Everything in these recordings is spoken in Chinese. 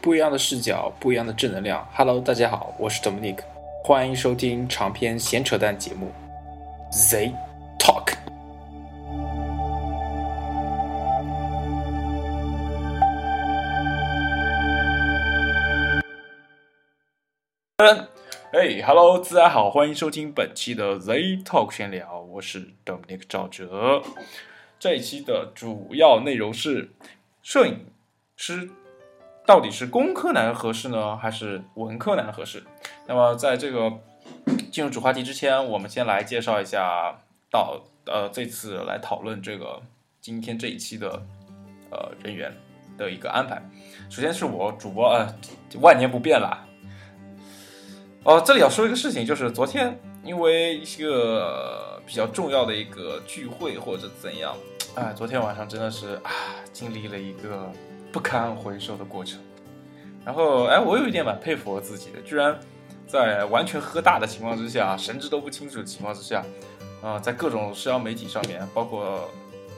不一样的视角，不一样的正能量。Hello，大家好，我是 Dominic，欢迎收听长篇闲扯淡节目 Z Talk。哎，Hello，大家好，欢迎收听本期的 Z Talk 闲聊，我是 Dominic 赵哲。这一期的主要内容是摄影师到底是工科男合适呢，还是文科男合适？那么在这个 进入主话题之前，我们先来介绍一下到呃这次来讨论这个今天这一期的呃人员的一个安排。首先是我主播呃万年不变啦。哦，这里要说一个事情，就是昨天因为一个比较重要的一个聚会或者怎样，哎，昨天晚上真的是啊，经历了一个不堪回首的过程。然后，哎，我有一点蛮佩服我自己的，居然在完全喝大的情况之下，神志都不清楚的情况之下，啊，在各种社交媒体上面，包括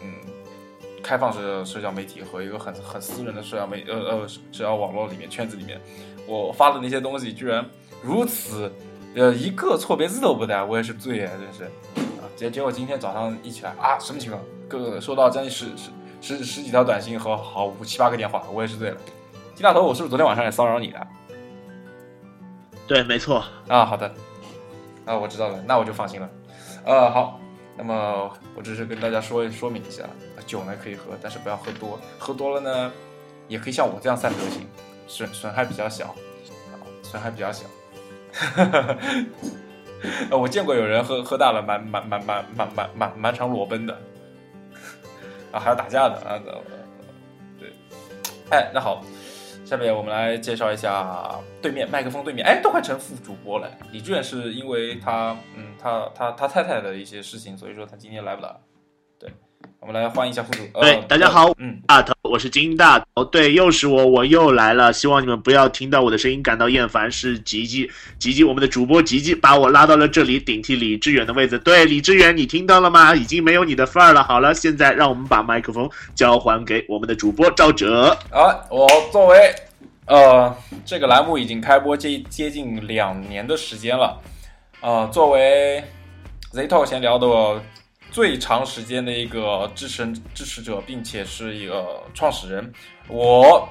嗯，开放式社交媒体和一个很很私人的社交媒呃呃社交网络里面圈子里面，我发的那些东西，居然。如此，呃，一个错别字都不带，我也是醉啊，真是啊！结结果今天早上一起来啊，什么情况？各个收到将近十十十十几条短信和好五七八个电话，我也是醉了。金大头，我是不是昨天晚上也骚扰你了？对，没错啊。好的，啊，我知道了，那我就放心了。呃，好，那么我只是跟大家说说明一下，酒呢可以喝，但是不要喝多，喝多了呢，也可以像我这样散德行，损损害比较小，损害比较小。哈哈，呃，我见过有人喝喝大了，满满满满满满满满场裸奔的，啊，还要打架的啊，对，哎，那好，下面我们来介绍一下对面麦克风对面，哎，都快成副主播了。李志远是因为他，嗯，他他他太太的一些事情，所以说他今天来不了。对我们来欢迎一下副主。对，大家好，嗯，大头，我是金大哦。对，又是我，我又来了。希望你们不要听到我的声音感到厌烦。是吉吉，吉吉，我们的主播吉吉把我拉到了这里顶替李志远的位置。对，李志远，你听到了吗？已经没有你的份儿了。好了，现在让我们把麦克风交还给我们的主播赵哲。啊，我作为，呃，这个栏目已经开播接接近两年的时间了。呃，作为 Z Talk 闲聊的我。最长时间的一个支持支持者，并且是一个创始人，我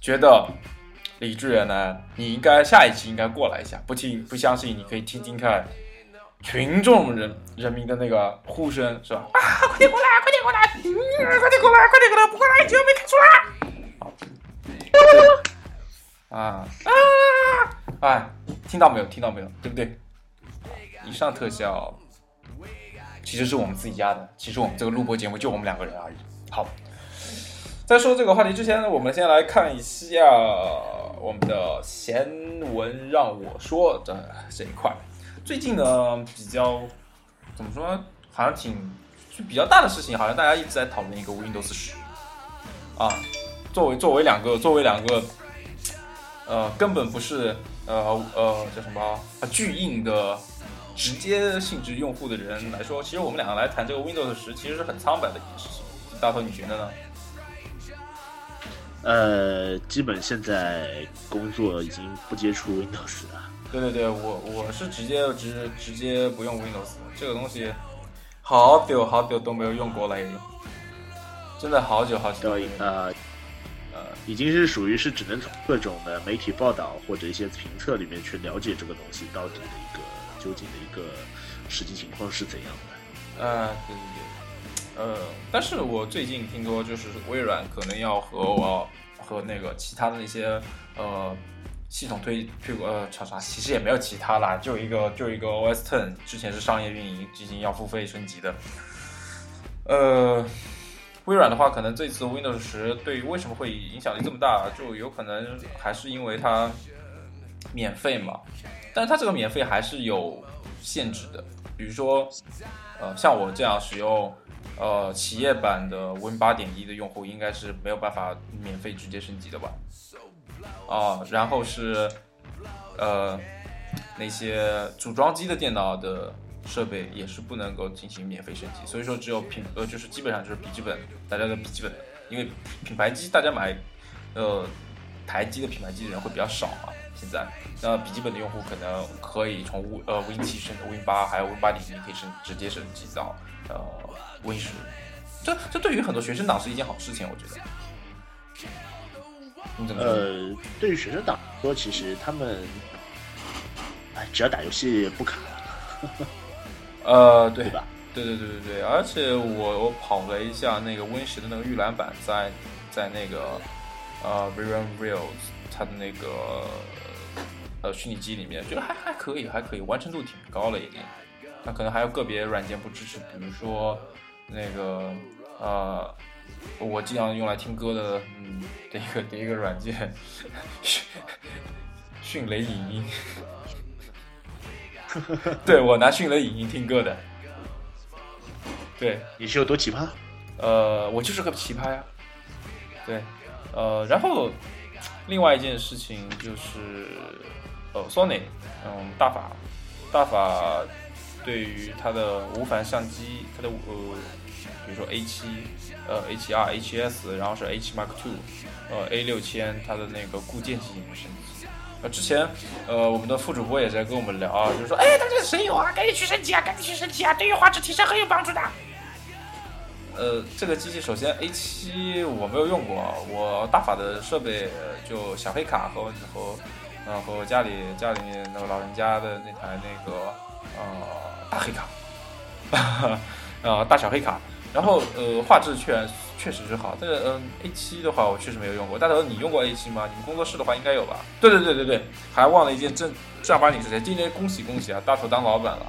觉得李志远呢，你应该下一期应该过来一下。不听不相信，你可以听听看群众人人民的那个呼声，是吧？啊，快点过来，快点过来，快点过来，快点过来，不过来就要被开除了。啊啊！哎，听到没有？听到没有？对不对？以上特效。其实是我们自己家的。其实我们这个录播节目就我们两个人而已。好，在说这个话题之前，我们先来看一下我们的闲文，让我说的这一块。最近呢，比较怎么说，好像挺就比较大的事情，好像大家一直在讨论一个 Windows 十啊。作为作为两个作为两个呃根本不是呃呃叫什么巨硬的。直接性质用户的人来说，其实我们两个来谈这个 Windows 十，其实是很苍白的一件事情。大头，你觉得呢？呃，基本现在工作已经不接触 Windows 了。对对对，我我是直接直直接不用 Windows，这个东西好久好久都没有用过了，已经，真的好久好久。呃呃，已经是属于是只能从各种的媒体报道或者一些评测里面去了解这个东西到底的一个。究竟的一个实际情况是怎样的？啊，对对对，呃，但是我最近听说，就是微软可能要和我和那个其他的那些呃系统推推呃厂商，其实也没有其他啦，就一个就一个 OS Ten，之前是商业运营，最近要付费升级的。呃，微软的话，可能这次 Windows 十对于为什么会影响力这么大，就有可能还是因为它免费嘛。但是它这个免费还是有限制的，比如说，呃，像我这样使用呃企业版的 Win 八点一的用户，应该是没有办法免费直接升级的吧？啊，然后是呃那些组装机的电脑的设备也是不能够进行免费升级，所以说只有品呃就是基本上就是笔记本大家的笔记本，因为品牌机大家买呃。台机的品牌机的人会比较少嘛。现在，那笔记本的用户可能可以从 Win 呃 Win 七升 Win 八，还有 Win 八点零可以升直接升级到呃 Win 十。这这对于很多学生党是一件好事情，我觉得。你怎么？呃，对于学生党说，其实他们，哎，只要打游戏不卡。呃，对吧？对对对对对，而且我我跑了一下那个 Win 十的那个预览版，在在那个呃 v i r a n Reals 它的那个呃虚拟机里面，觉得还还可以，还可以，完成度挺高了已经。那可能还有个别软件不支持，比如说那个呃我经常用来听歌的嗯的一个的一个软件迅迅雷影音。对我拿迅雷影音听歌的，对你是有多奇葩？呃，我就是个奇葩呀。对，呃，然后另外一件事情就是，呃，Sony，嗯，大法，大法对于它的无反相机，它的呃，比如说 A 七，呃，H2、HS，然后是 H Mark Two，呃，A 六千，它的那个固件进行了升级。呃，之前，呃，我们的副主播也在跟我们聊啊，就是说，哎，它这个神游啊，赶紧去升级啊，赶紧去升级啊，对于画质提升很有帮助的。呃，这个机器首先 A 七我没有用过，我大法的设备就小黑卡和和，嗯和家里家里面那个老人家的那台那个呃大黑卡，呃大小黑卡，然后呃画质确确实是好，但是嗯，A 七的话我确实没有用过。大头，你用过 A 七吗？你们工作室的话应该有吧？对对对对对，还忘了一件正正儿八经事情，今天恭喜恭喜啊！大头当老板了，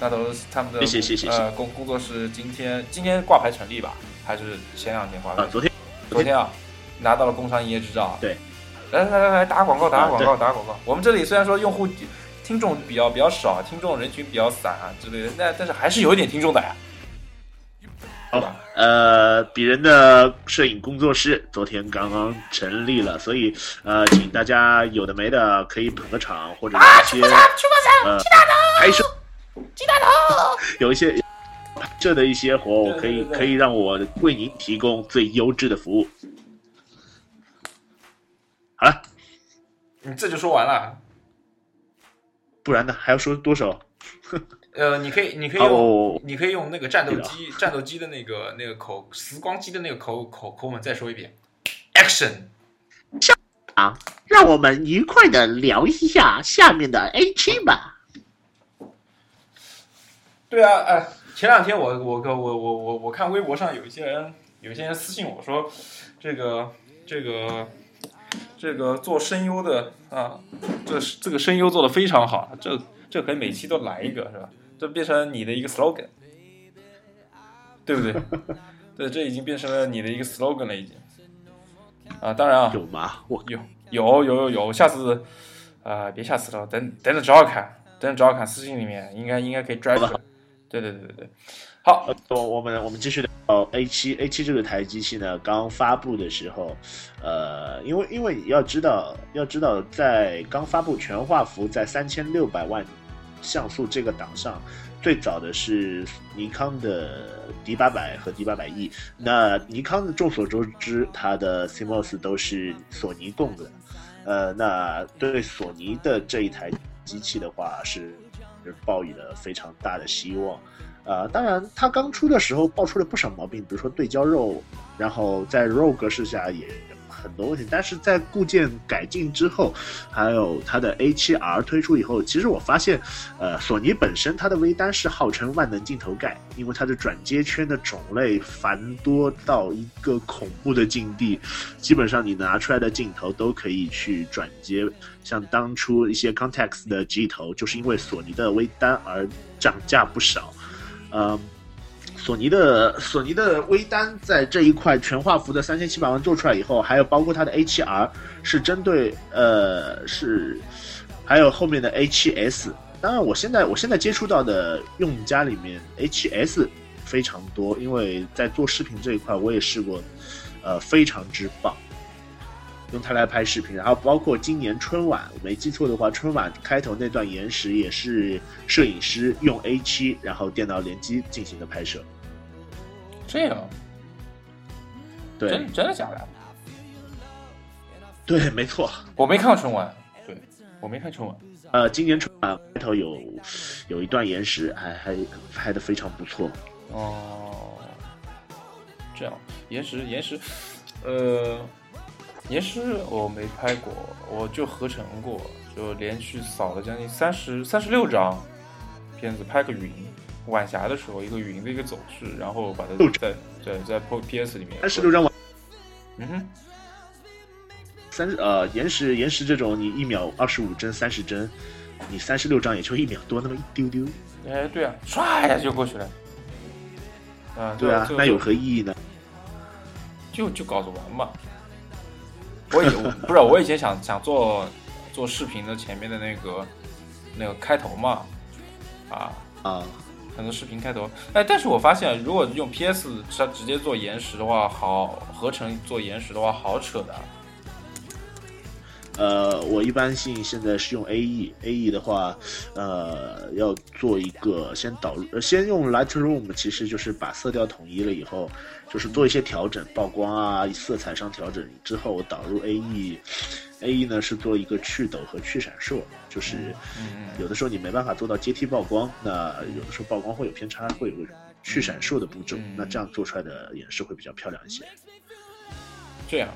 大头他们的谢谢谢谢呃工工作室今天今天挂牌成立吧？还是前两天挂牌？啊，昨天昨天啊，拿到了工商营业执照。对，来来来来打广告打广告打广告。我们这里虽然说用户听众比较比较少，听众人群比较散啊之类的，那但是还是有一点听众的呀。好，呃，鄙人的摄影工作室昨天刚刚成立了，所以呃，请大家有的没的可以捧个场，或者一些呃拍摄，鸡大头，有一些这的一些活，我可以可以让我为您提供最优质的服务。好了，你这就说完了，不然呢？还要说多少？呃，你可以，你可以用，你可以用那个战斗机，战斗机的那个那个口，时光机的那个口口口吻再说一遍，Action，啊，让我们愉快的聊一下下面的 A 七吧。对啊，哎，前两天我我我我我我看微博上有一些人，有一些人私信我说，这个这个这个做声优的啊，这这个声优做的非常好，这这可以每期都来一个是吧？这变成你的一个 slogan，对不对？对，这已经变成了你的一个 slogan 了，已经。啊，当然啊，有吗？我有，有，有，有，有。下次，啊，别下次了，等等着找找看，等着找找看，私信里面应该应该可以拽出来。对对对对对。好，我我们我们继续聊 A 七 A 七这个台机器呢，刚发布的时候，呃，因为因为要知道要知道，在刚发布全画幅在三千六百万。像素这个档上，最早的是尼康的 D 八百和 D 八百 E。那尼康的众所周知，它的 CMOS 都是索尼供的。呃，那对索尼的这一台机器的话，是抱以了非常大的希望。呃，当然，它刚出的时候爆出了不少毛病，比如说对焦肉，然后在 RAW 格式下也。很多问题，但是在固件改进之后，还有它的 A7R 推出以后，其实我发现，呃，索尼本身它的微单是号称万能镜头盖，因为它的转接圈的种类繁多到一个恐怖的境地，基本上你拿出来的镜头都可以去转接，像当初一些 Contax 的机头，就是因为索尼的微单而涨价不少，嗯。索尼的索尼的微单在这一块全画幅的三千七百万做出来以后，还有包括它的 A7R 是针对呃是，还有后面的 A7S。当然，我现在我现在接触到的用家里面 A7S 非常多，因为在做视频这一块我也试过，呃非常之棒，用它来拍视频。然后包括今年春晚，我没记错的话，春晚开头那段延时也是摄影师用 A 七然后电脑联机进行的拍摄。这样，对，真真的假的？对，没错。我没看春晚，对我没看春晚。呃，今年春晚开头有有一段延时，还还拍的非常不错。哦，这样延时延时，呃，延时我没拍过，我就合成过，就连续扫了将近三十三十六张片子，拍个云，晚霞的时候一个云的一个走势，然后把它在在在 P S 里面三十六张晚，嗯哼，三呃延时延时这种你一秒二十五帧三十帧，你三十六张也就一秒多那么一丢丢。哎，对啊，唰一下就过去了。啊，对啊，那有何意义呢？就就搞着玩嘛。我以不是我以前想想做做视频的前面的那个那个开头嘛，啊啊，很多视频开头。哎，但是我发现如果用 PS 它直接做延时的话，好合成做延时的话好扯的。呃，我一般性现在是用 A E，A E 的话，呃，要做一个先导入，先用 Lightroom，其实就是把色调统一了以后，就是做一些调整，曝光啊，色彩上调整之后，我导入 A E，A E 呢是做一个去抖和去闪烁，就是有的时候你没办法做到阶梯曝光，那有的时候曝光会有偏差，会有个去闪烁的步骤，那这样做出来的演示会比较漂亮一些。这样。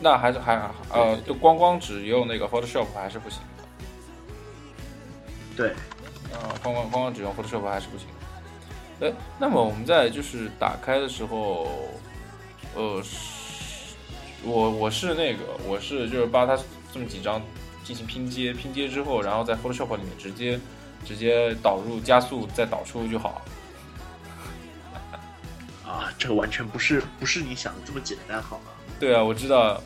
那还是还呃，就光光只用那个 Photoshop 还是不行的。对，啊，光光光光只用 Photoshop 还是不行。呃，那么我们在就是打开的时候，呃，我我是那个我是就是把它这么几张进行拼接，拼接之后，然后在 Photoshop 里面直接直接导入加速再导出就好。啊，这个完全不是不是你想的这么简单，好吗？对啊，我知道，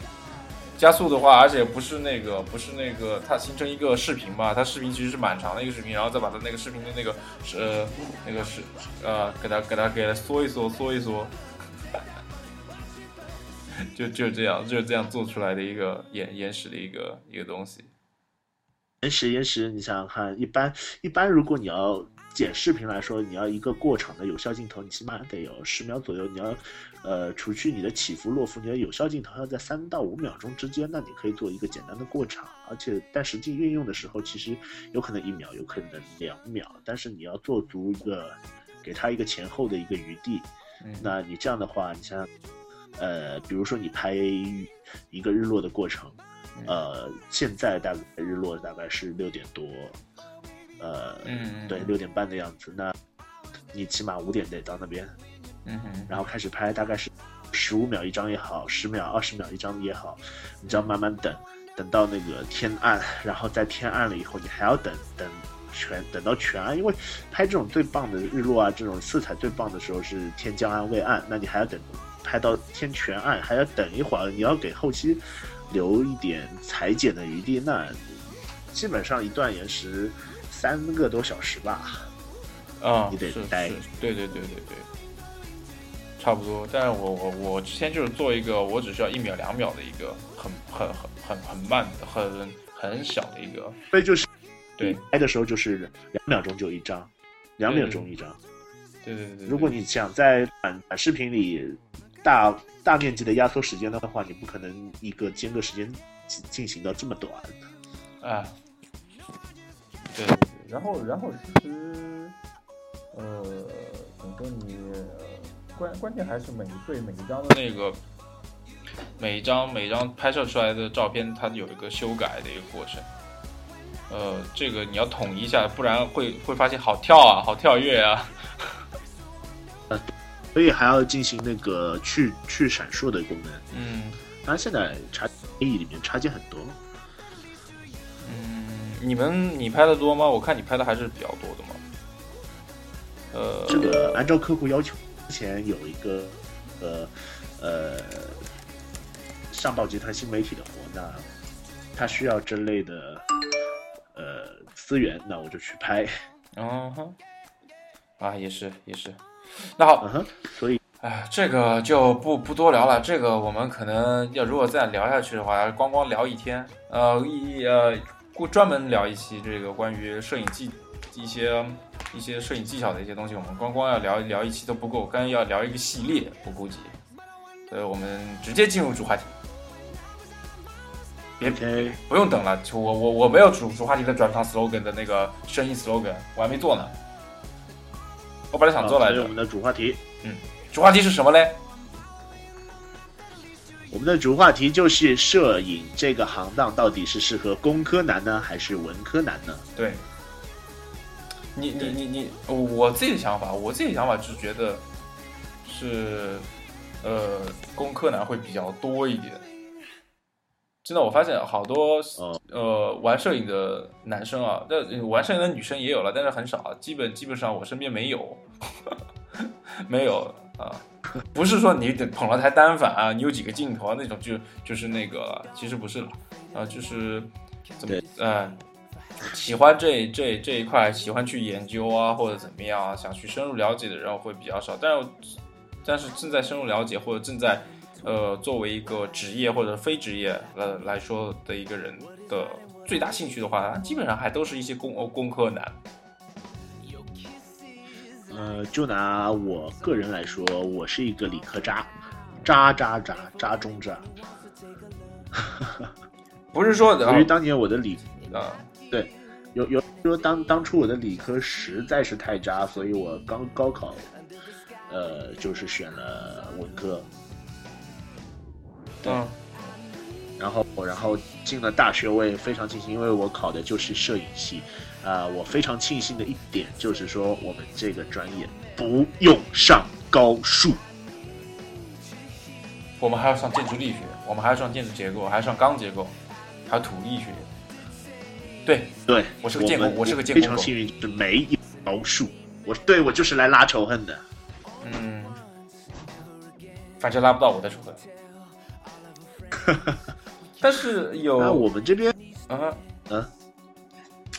加速的话，而且不是那个，不是那个，它形成一个视频嘛，它视频其实是蛮长的一个视频，然后再把它那个视频的那个是那个是呃，给它给它给它缩一缩，缩一缩，就就这样，就是这样做出来的一个延延时的一个一个东西。延时延时，你想想看，一般一般，如果你要剪视频来说，你要一个过场的有效镜头，你起码得有十秒左右，你要。呃，除去你的起伏落伏，你的有效镜头要在三到五秒钟之间，那你可以做一个简单的过场，而且但实际运用的时候，其实有可能一秒，有可能两秒，但是你要做足一个，给他一个前后的一个余地。嗯那你这样的话，你像，呃，比如说你拍一个日落的过程，呃，现在大概日落大概是六点多，呃，对，六点半的样子，那你起码五点得到那边。嗯哼，然后开始拍，大概是十五秒一张也好，十秒、二十秒一张也好，你只要慢慢等，等到那个天暗，然后在天暗了以后，你还要等等全等到全暗，因为拍这种最棒的日落啊，这种色彩最棒的时候是天将暗未暗，那你还要等拍到天全暗，还要等一会儿，你要给后期留一点裁剪的余地，那基本上一段延时三个多小时吧，啊，你得待，对对对对对。差不多，但是我我我之前就是做一个，我只需要一秒两秒的一个很很很很很慢的很很小的一个，所以就是对拍的时候就是两秒钟就一张，两秒钟一张，对对对。如果你想在短短视频里大大面积的压缩时间的话，你不可能一个间隔时间进行到这么短。啊，对然后然后其实呃，怎么说你？关关键还是每对每一张的那个，每一张每一张拍摄出来的照片，它有一个修改的一个过程。呃，这个你要统一一下，不然会会发现好跳啊，好跳跃啊。所以还要进行那个去去闪烁的功能。嗯，当然现在插 A E 里面插件很多。嗯，你们你拍的多吗？我看你拍的还是比较多的嘛。呃，这个按照客户要求。之前有一个呃呃上报集团新媒体的活，那他需要这类的呃资源，那我就去拍。嗯哼，啊也是也是，那好，嗯哼，所以哎这个就不不多聊了，这个我们可能要如果再聊下去的话，光光聊一天，呃一呃专门聊一期这个关于摄影技一些。一些摄影技巧的一些东西，我们光光要聊聊一期都不够，刚要聊一个系列我估计，所以我们直接进入主话题。别 OK，不用等了，就我我我没有主主话题的转场 slogan 的那个声音 slogan，我还没做呢。我本来想做来着我，们的主话题，嗯主话题是什么嘞？我们的主话题就是摄影这个行当到底是适合工科男呢，还是文科男呢？对，你你你你，我自己的想法，我自己的想法是觉得是呃，工科男会比较多一点。真的，我发现好多哦呃玩摄影的男生啊，那玩摄影的女生也有了，但是很少啊，基本基本上我身边没有，没有啊。不是说你得捧了台单反啊，你有几个镜头啊那种就就是那个，其实不是了啊，就是怎么嗯呃喜欢这这这一块，喜欢去研究啊或者怎么样啊，想去深入了解的人会比较少，但是但是正在深入了解或者正在呃作为一个职业或者非职业呃来说的一个人的最大兴趣的话，基本上还都是一些工呃工科男。呃，就拿我个人来说，我是一个理科渣，渣渣渣渣中渣。不是说由于当年我的理啊有有说当当初我的理科实在是太渣，所以我刚高考，呃，就是选了文科，对嗯。然后然后进了大学，我也非常庆幸，因为我考的就是摄影系，啊、我非常庆幸的一点就是说，我们这个专业不用上高数，我们还要上建筑力学，我们还要上建筑结构，还要上钢结构，还有土力学。对，对我是个建工我是个建非工狗常幸运，就是没有高数，我对我就是来拉仇恨的。嗯，反正拉不到我的仇恨。但是有那我们这边，啊啊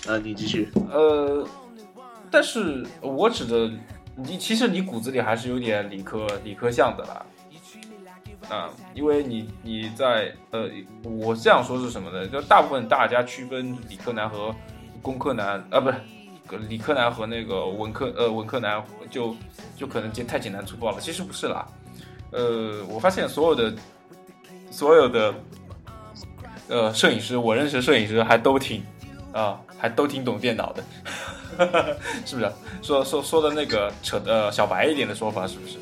啊，你继续。呃，但是我指的你，其实你骨子里还是有点理科理科向的啦。啊，因为你你在呃，我这样说是什么呢？就大部分大家区分理科男和工科男啊，不是理科男和那个文科呃文科男，就就可能简太简单粗暴了。其实不是啦，呃，我发现所有的所有的呃摄影师，我认识的摄影师还都挺啊，还都挺懂电脑的，是不是？说说说的那个扯呃小白一点的说法，是不是？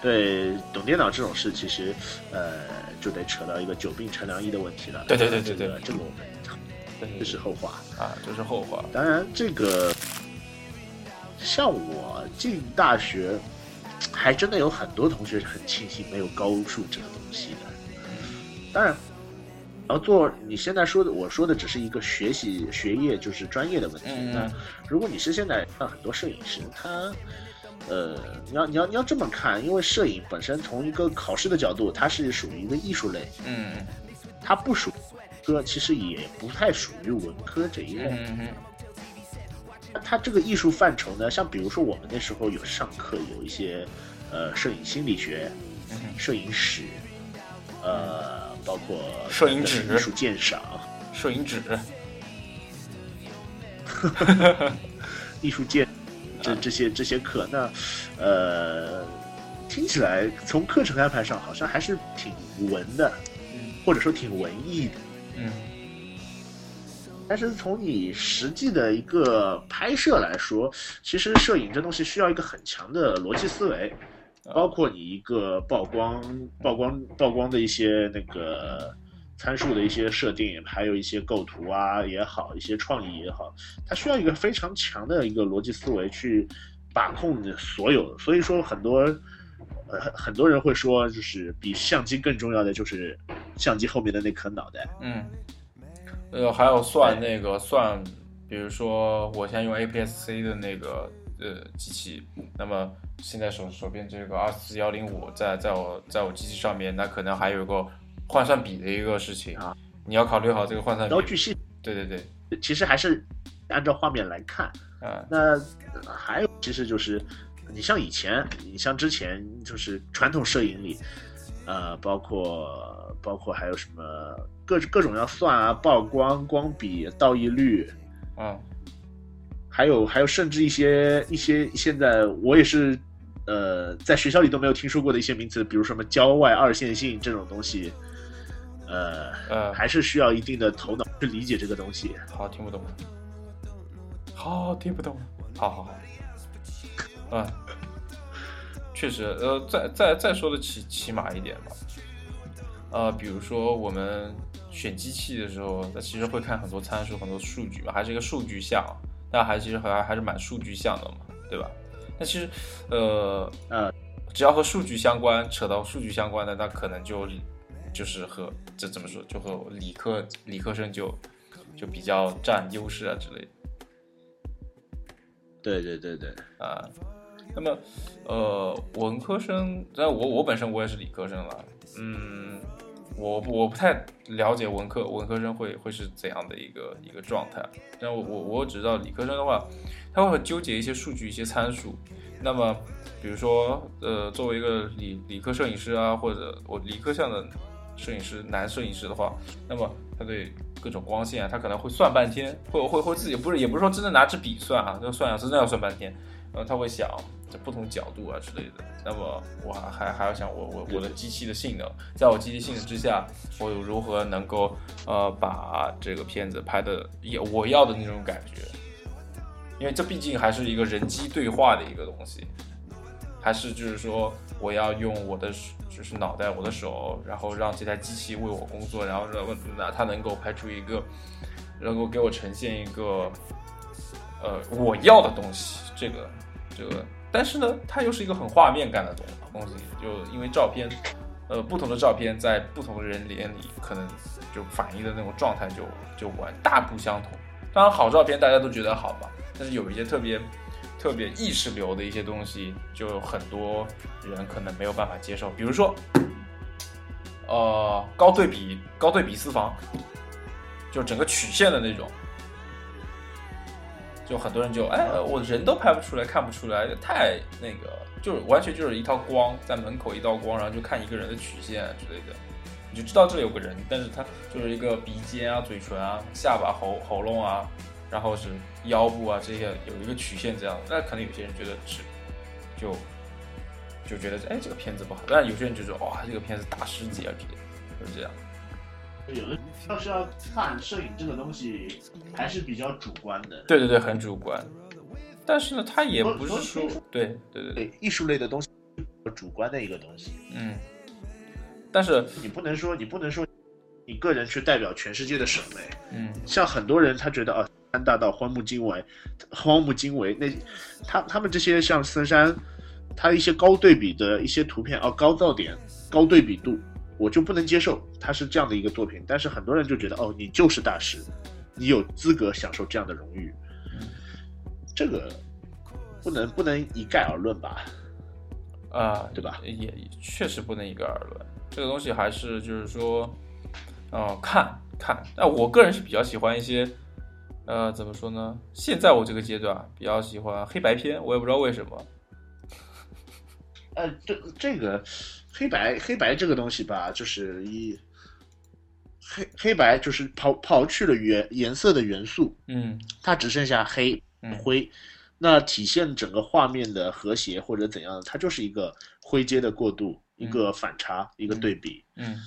对，懂电脑这种事，其实呃，就得扯到一个久病成良医的问题了。对对对对对这个这个我们这是后话。啊，这是后话。当然，这个像我进大学，还真的有很多同学是很庆幸没有高数这个东西的。当然，然后做你现在说的，我说的只是一个学习学业就是专业的问题。嗯那如果你是现在看很多摄影师，他呃，你要你要你要这么看，因为摄影本身从一个考试的角度，它是属于一个艺术类，嗯。它不属科，其实也不太属于文科这一类。嗯它这个艺术范畴呢，像比如说我们那时候有上课有一些呃摄影心理学、嗯。摄影史，呃，包括摄影指艺术鉴赏、摄影纸，艺术鉴这这些这些课，那呃，听起来从课程安排上好像还是挺文的，或者说挺文艺的。嗯。但是从你实际的一个拍摄来说，其实摄影这东西需要一个很强的逻辑思维，包括你一个曝光、曝光、曝光的一些那个参数的一些设定，还有一些构图啊也好，一些创意也好，它需要一个非常强的一个逻辑思维去把控的所有。所以说，很多呃很多人会说，就是比相机更重要的就是相机后面的那颗脑袋。嗯，呃，还有算那个算，比如说我现在用 APS-C 的那个呃机器，那么现在手手边这个二四幺零五在在我在我机器上面，那可能还有一个换算比的一个事情。啊，你要考虑好这个换算比刀。具系对对对，其实还是按照画面来看。啊，那呃还有其实就是，你像以前，你像之前就是传统摄影里，呃，包括包括还有什么各各种要算啊，曝光、光比、倒映率，嗯还有还有甚至一些一些现在我也是呃在学校里都没有听说过的一些名词，比如什么郊外二线性这种东西，呃，呃，还是需要一定的头脑去理解这个东西。好，听不懂了。好，听不懂了。好好好。嗯，确实，呃，再再再说的起起码一点吧。呃，比如说我们选机器的时候，那其实会看很多参数、很多数据嘛，还是一个数据项，那还其实还还是蛮数据项的嘛，对吧？那其实，呃呃，只要和数据相关，扯到数据相关的，那可能就就是和这怎么说，就和理科理科生就就比较占优势啊之类的。对对对对，啊，那么，呃，文科生，但我我本身我也是理科生了，嗯，我我不太了解文科文科生会会是怎样的一个一个状态，但我我我只知道理科生的话，他会很纠结一些数据一些参数，那么比如说，呃，作为一个理理科摄影师啊，或者我理科向的摄影师男摄影师的话，那么他对各种光线啊，他可能会算半天，会会会自己不是也不是说真的拿支笔算啊，这算啊真的要算半天，呃，他会想这不同角度啊之类的。那么我还还还要想我我我的机器的性能，在我机器性能之下，我如何能够呃把这个片子拍的也我要的那种感觉，因为这毕竟还是一个人机对话的一个东西，还是就是说我要用我的就是脑袋我的手，然后让这台机器为我工作，然后让那它能够拍出一个能够给我呈现一个呃我要的东西，这个这个，但是呢，它又是一个很画面感的东东西，就因为照片，呃，不同的照片在不同的人脸里，可能就反映的那种状态就就完大不相同。当然，好照片大家都觉得好吧，但是有一些特别特别意识流的一些东西，就很多人可能没有办法接受，比如说，呃，高对比高对比私房，就整个曲线的那种。就很多人就哎，我人都拍不出来，看不出来，太那个，就是完全就是一道光在门口一道光，然后就看一个人的曲线之类的，你就知道这里有个人，但是他就是一个鼻尖啊、嘴唇啊、下巴、喉喉咙啊，然后是腰部啊这些有一个曲线这样，那可能有些人觉得是就就觉得哎这个片子不好，但有些人就说哇这个片子大师级啊之类，就是这样。有的要是要看摄影这个东西，还是比较主观的。对对对，很主观。但是呢，它也不是说，对对对对，艺术类的东西，主观的一个东西。嗯。但是你不能说，你不能说，你个人去代表全世界的审美。嗯。像很多人他觉得啊，三大道荒木经惟，荒木经惟那，他他们这些像森山，他一些高对比的一些图片哦，高噪点、高对比度。我就不能接受他是这样的一个作品，但是很多人就觉得哦，你就是大师，你有资格享受这样的荣誉，这个不能不能一概而论吧？啊，对吧？也确实不能一概而论，这个东西还是就是说，哦，看看，但我个人是比较喜欢一些，呃，怎么说呢？现在我这个阶段比较喜欢黑白片，我也不知道为什么。呃，这这个。黑白黑白这个东西吧，就是一黑黑白就是刨刨去了原颜色的元素，嗯，它只剩下黑灰，那体现整个画面的和谐或者怎样，它就是一个灰阶的过渡，一个反差，一个对比，嗯。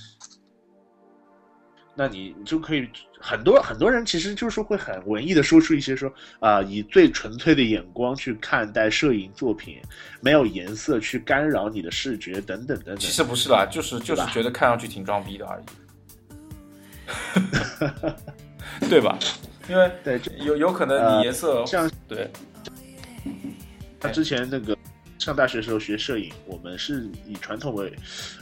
那你就可以很多很多人其实就是会很文艺的说出一些说啊，以最纯粹的眼光去看待摄影作品，没有颜色去干扰你的视觉等等等等。其实不是啦，就是就是觉得看上去挺装逼的而已，对吧？因为对有有可能你颜色像对，他之前那个。上大学的时候学摄影，我们是以传统为，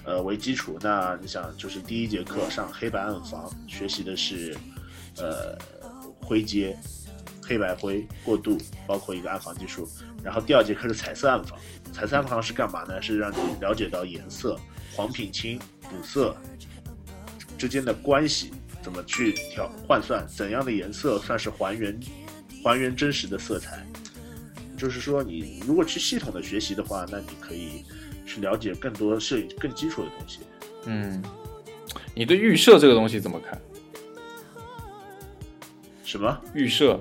呃为基础。那你想，就是第一节课上黑白暗房，学习的是，呃灰阶、黑白灰过渡，包括一个暗房技术。然后第二节课是彩色暗房，彩色暗房是干嘛呢？是让你了解到颜色、黄品青、补色之间的关系，怎么去调换算，怎样的颜色算是还原还原真实的色彩。就是说，你如果去系统的学习的话，那你可以去了解更多摄影更基础的东西。嗯，你对预设这个东西怎么看？什么预设？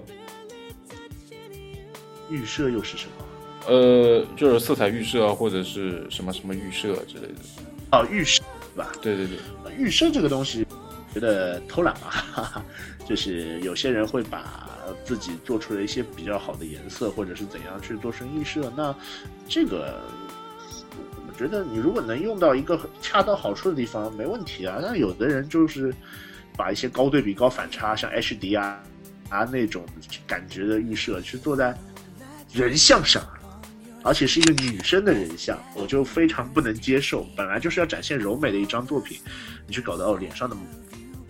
预设又是什么？呃，就是色彩预设或者是什么什么预设之类的。哦，预设，对吧？对对对，预设这个东西，觉得偷懒嘛，哈哈，就是有些人会把自己做出了一些比较好的颜色，或者是怎样去做成预设，那这个我觉得你如果能用到一个恰到好处的地方，没问题啊。那有的人就是把一些高对比、高反差，像 HD 啊啊那种感觉的预设去做在人像上。而且是一个女生的人像，我就非常不能接受。本来就是要展现柔美的一张作品，你去搞到脸上的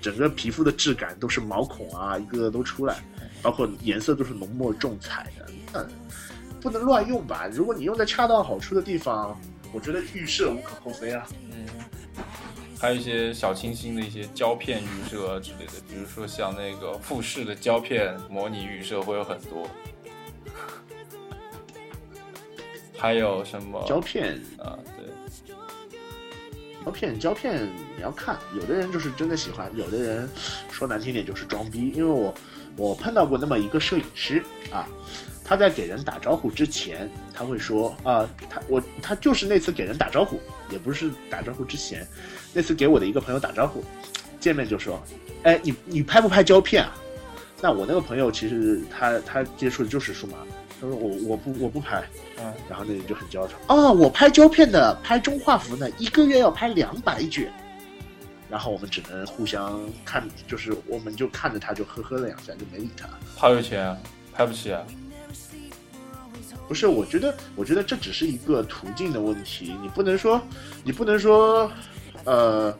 整个皮肤的质感都是毛孔啊，一个个都出来，包括颜色都是浓墨重彩的，那，不能乱用吧？如果你用在恰到好处的地方，我觉得预设无可厚非啊。嗯，还有一些小清新的一些胶片预设之类的，比如说像那个富士的胶片模拟预设会有很多。还有什么胶片啊？对，胶片胶片你要看，有的人就是真的喜欢，有的人说难听点就是装逼。因为我我碰到过那么一个摄影师啊，他在给人打招呼之前，他会说啊，他我他就是那次给人打招呼，也不是打招呼之前，那次给我的一个朋友打招呼，见面就说，哎，你你拍不拍胶片啊？那我那个朋友其实他他接触的就是数码。他说我我不我不拍，嗯，然后那人就很焦躁啊，我拍胶片的，拍中画幅呢，一个月要拍两百卷，然后我们只能互相看，就是我们就看着他就呵呵了两下，就没理他。好有钱，拍不起啊？不是，我觉得我觉得这只是一个途径的问题，你不能说你不能说，呃，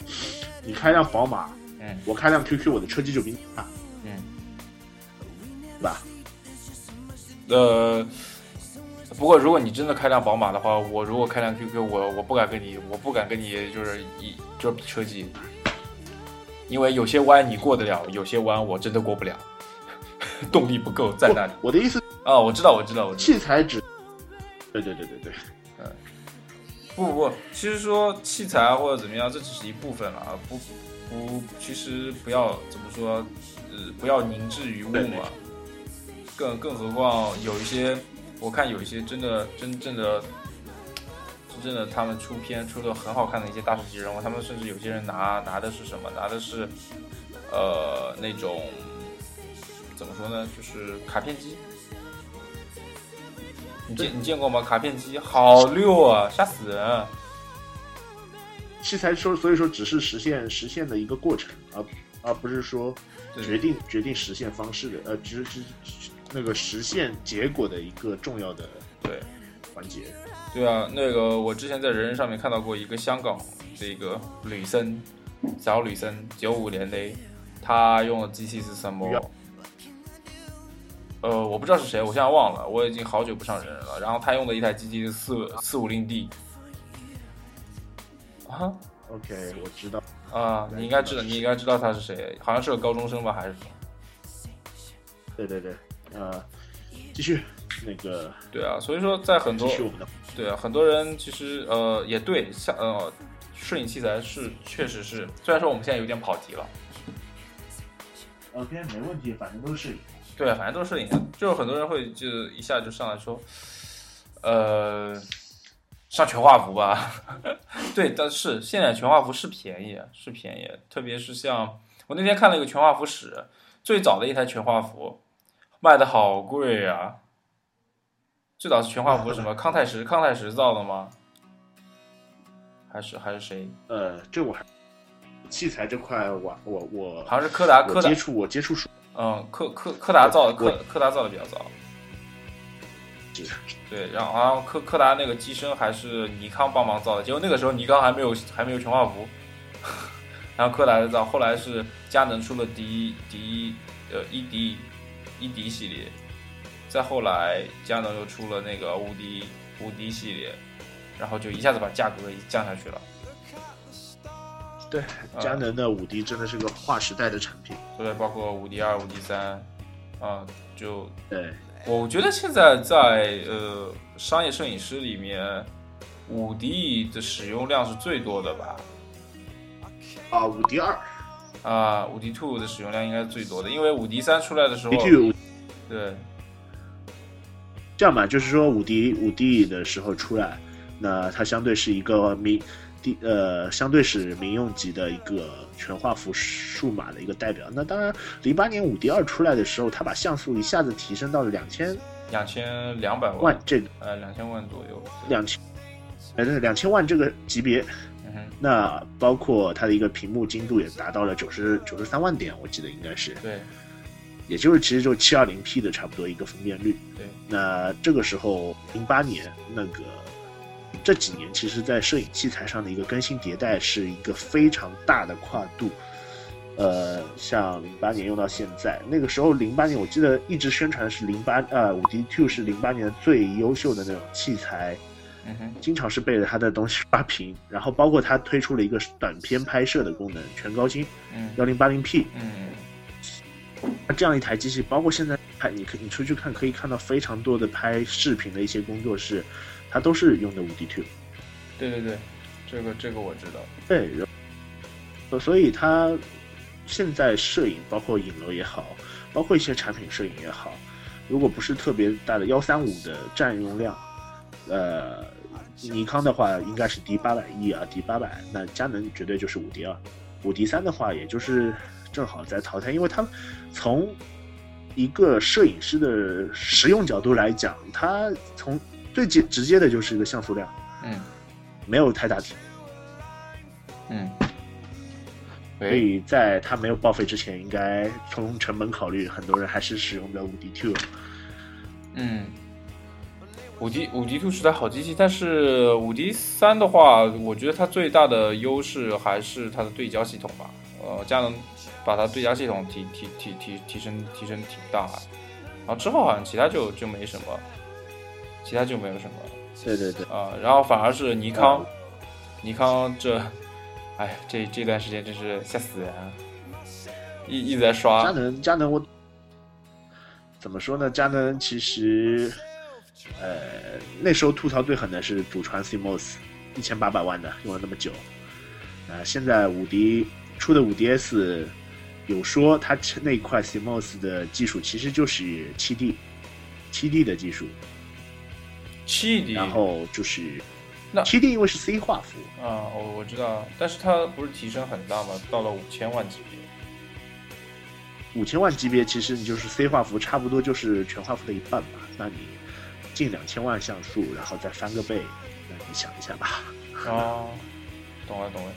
你开辆宝马，嗯，我开辆 QQ，我的车技就比你差，嗯，对吧？呃，不过如果你真的开辆宝马的话，我如果开辆 QQ，我我不敢跟你，我不敢跟你就是一就是比车技，因为有些弯你过得了，有些弯我真的过不了，动力不够在那里。我的意思啊，我知道，我知道，我器材只，对对对对对，嗯，不不不，其实说器材或者怎么样，这只是一部分了啊，不不，其实不要怎么说，呃，不要凝滞于物嘛。更更何况有一些，我看有一些真的真正的真正的他们出片出的很好看的一些大师级人物，他们甚至有些人拿拿的是什么？拿的是呃那种怎么说呢？就是卡片机。你见你见过吗？卡片机好溜啊，吓死人！器材说，所以说只是实现实现的一个过程，而而不是说决定决定实现方式的，呃，只只。那个实现结果的一个重要的对环节，对啊，那个我之前在人人上面看到过一个香港这个女生，小女生，九五年的，她用的机器是什么？呃，我不知道是谁，我现在忘了，我已经好久不上人人了。然后她用的一台机器是四四五零 D，啊，OK，我知道啊，你应该知道，你应该知道她是谁，好像是个高中生吧，还是什么？对对对。呃，继续那个对啊，所以说在很多对啊，很多人其实呃也对，像呃摄影器材是确实是，虽然说我们现在有点跑题了。OK，没问题，反正都是摄影。对啊，反正都是摄影，就是很多人会就一下就上来说，呃，上全画幅吧。对，但是现在全画幅是便宜，是便宜，特别是像我那天看了一个全画幅史，最早的一台全画幅。卖的好贵呀！最早是全画幅什么？康泰时康泰时造的吗？还是还是谁？呃，这我还器材这块，我我我好像是柯达柯达接触我接触数，嗯，柯柯柯达造的柯柯达造的比较早。对，然后好像柯柯达那个机身还是尼康帮忙造的，结果那个时候尼康还没有还没有全画幅，然后柯达造，后来是佳能出了第一第一呃一 D。一 D 系列，再后来佳能又出了那个无敌无敌系列，然后就一下子把价格降下去了。对，佳能的五 D 真的是个划时代的产品。对，包括五 D 二、五 D 三，啊，就对。我觉得现在在呃商业摄影师里面，五 D 的使用量是最多的吧？啊，五 D 二。啊，五 D Two 的使用量应该是最多的，因为五 D 三出来的时候，对，这样吧，就是说五 D 五 D 的时候出来，那它相对是一个民第呃相对是民用级的一个全画幅数码的一个代表。那当然，零八年五 D 二出来的时候，它把像素一下子提升到了两千两千两百万，这个呃两千万左右，两千，呃两千万这个级别。那包括它的一个屏幕精度也达到了九十九十三万点，我记得应该是。对，也就是其实就七二零 P 的差不多一个分辨率。对，那这个时候零八年那个这几年，其实在摄影器材上的一个更新迭代是一个非常大的跨度。呃，像零八年用到现在，那个时候零八年我记得一直宣传是零八呃五 D Two 是零八年最优秀的那种器材。嗯哼，经常是背着它的东西刷屏，然后包括它推出了一个短片拍摄的功能，全高清，嗯，幺零八零 P，嗯，那这样一台机器，包括现在拍，你可你出去看，可以看到非常多的拍视频的一些工作室，它都是用的五 D Two。对对对，这个这个我知道。对，呃，所以它现在摄影，包括影楼也好，包括一些产品摄影也好，如果不是特别大的幺三五的占用量，呃。尼康的话应该是 D 八百 E 啊，D 八百，那佳能绝对就是五 D 二，五 D 三的话也就是正好在淘汰，因为它从一个摄影师的实用角度来讲，它从最直直接的就是一个像素量，嗯，没有太大题，嗯，所以在它没有报废之前，应该从成本考虑，很多人还是使用的五 D Two，嗯。五 D 五 D Two 是台好机器，但是五 D 三的话，我觉得它最大的优势还是它的对焦系统吧。呃，佳能把它对焦系统提提提提提升提升挺大，然后之后好像其他就就没什么，其他就没有什么。对对对。啊，然后反而是尼康，尼康这，哎，这这段时间真是吓死人，一一直在刷。佳能佳能我怎么说呢？佳能其实。呃，那时候吐槽最狠的是祖传 CMOS，一千八百万的用了那么久。啊，现在五 D 出的五 DS 有说它那块 CMOS 的技术其实就是七 D，七 D 的技术。七 D，然后就是那七 D 因为是 C 画幅啊，我我知道，但是它不是提升很大吗？到了五千万级别。五千万级别其实你就是 C 画幅，差不多就是全画幅的一半吧？那你。近两千万像素，然后再翻个倍，那你想一下吧。哦，懂了懂了。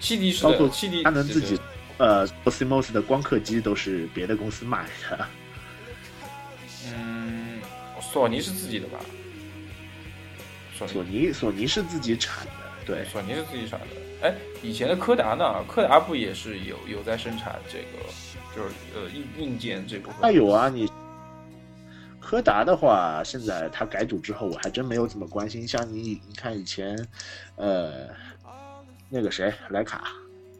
七 D 是包括七 D，它能自己，呃，CMOS 的光刻机都是别的公司买的。嗯，索尼是自己的吧？索尼索尼是自己产的，对，索尼是自己产的。哎，以前的柯达呢？柯达不也是有有在生产这个，就是呃硬硬件这部分？那有啊，你。柯达的话，现在它改组之后，我还真没有怎么关心。像你，你看以前，呃，那个谁，莱卡，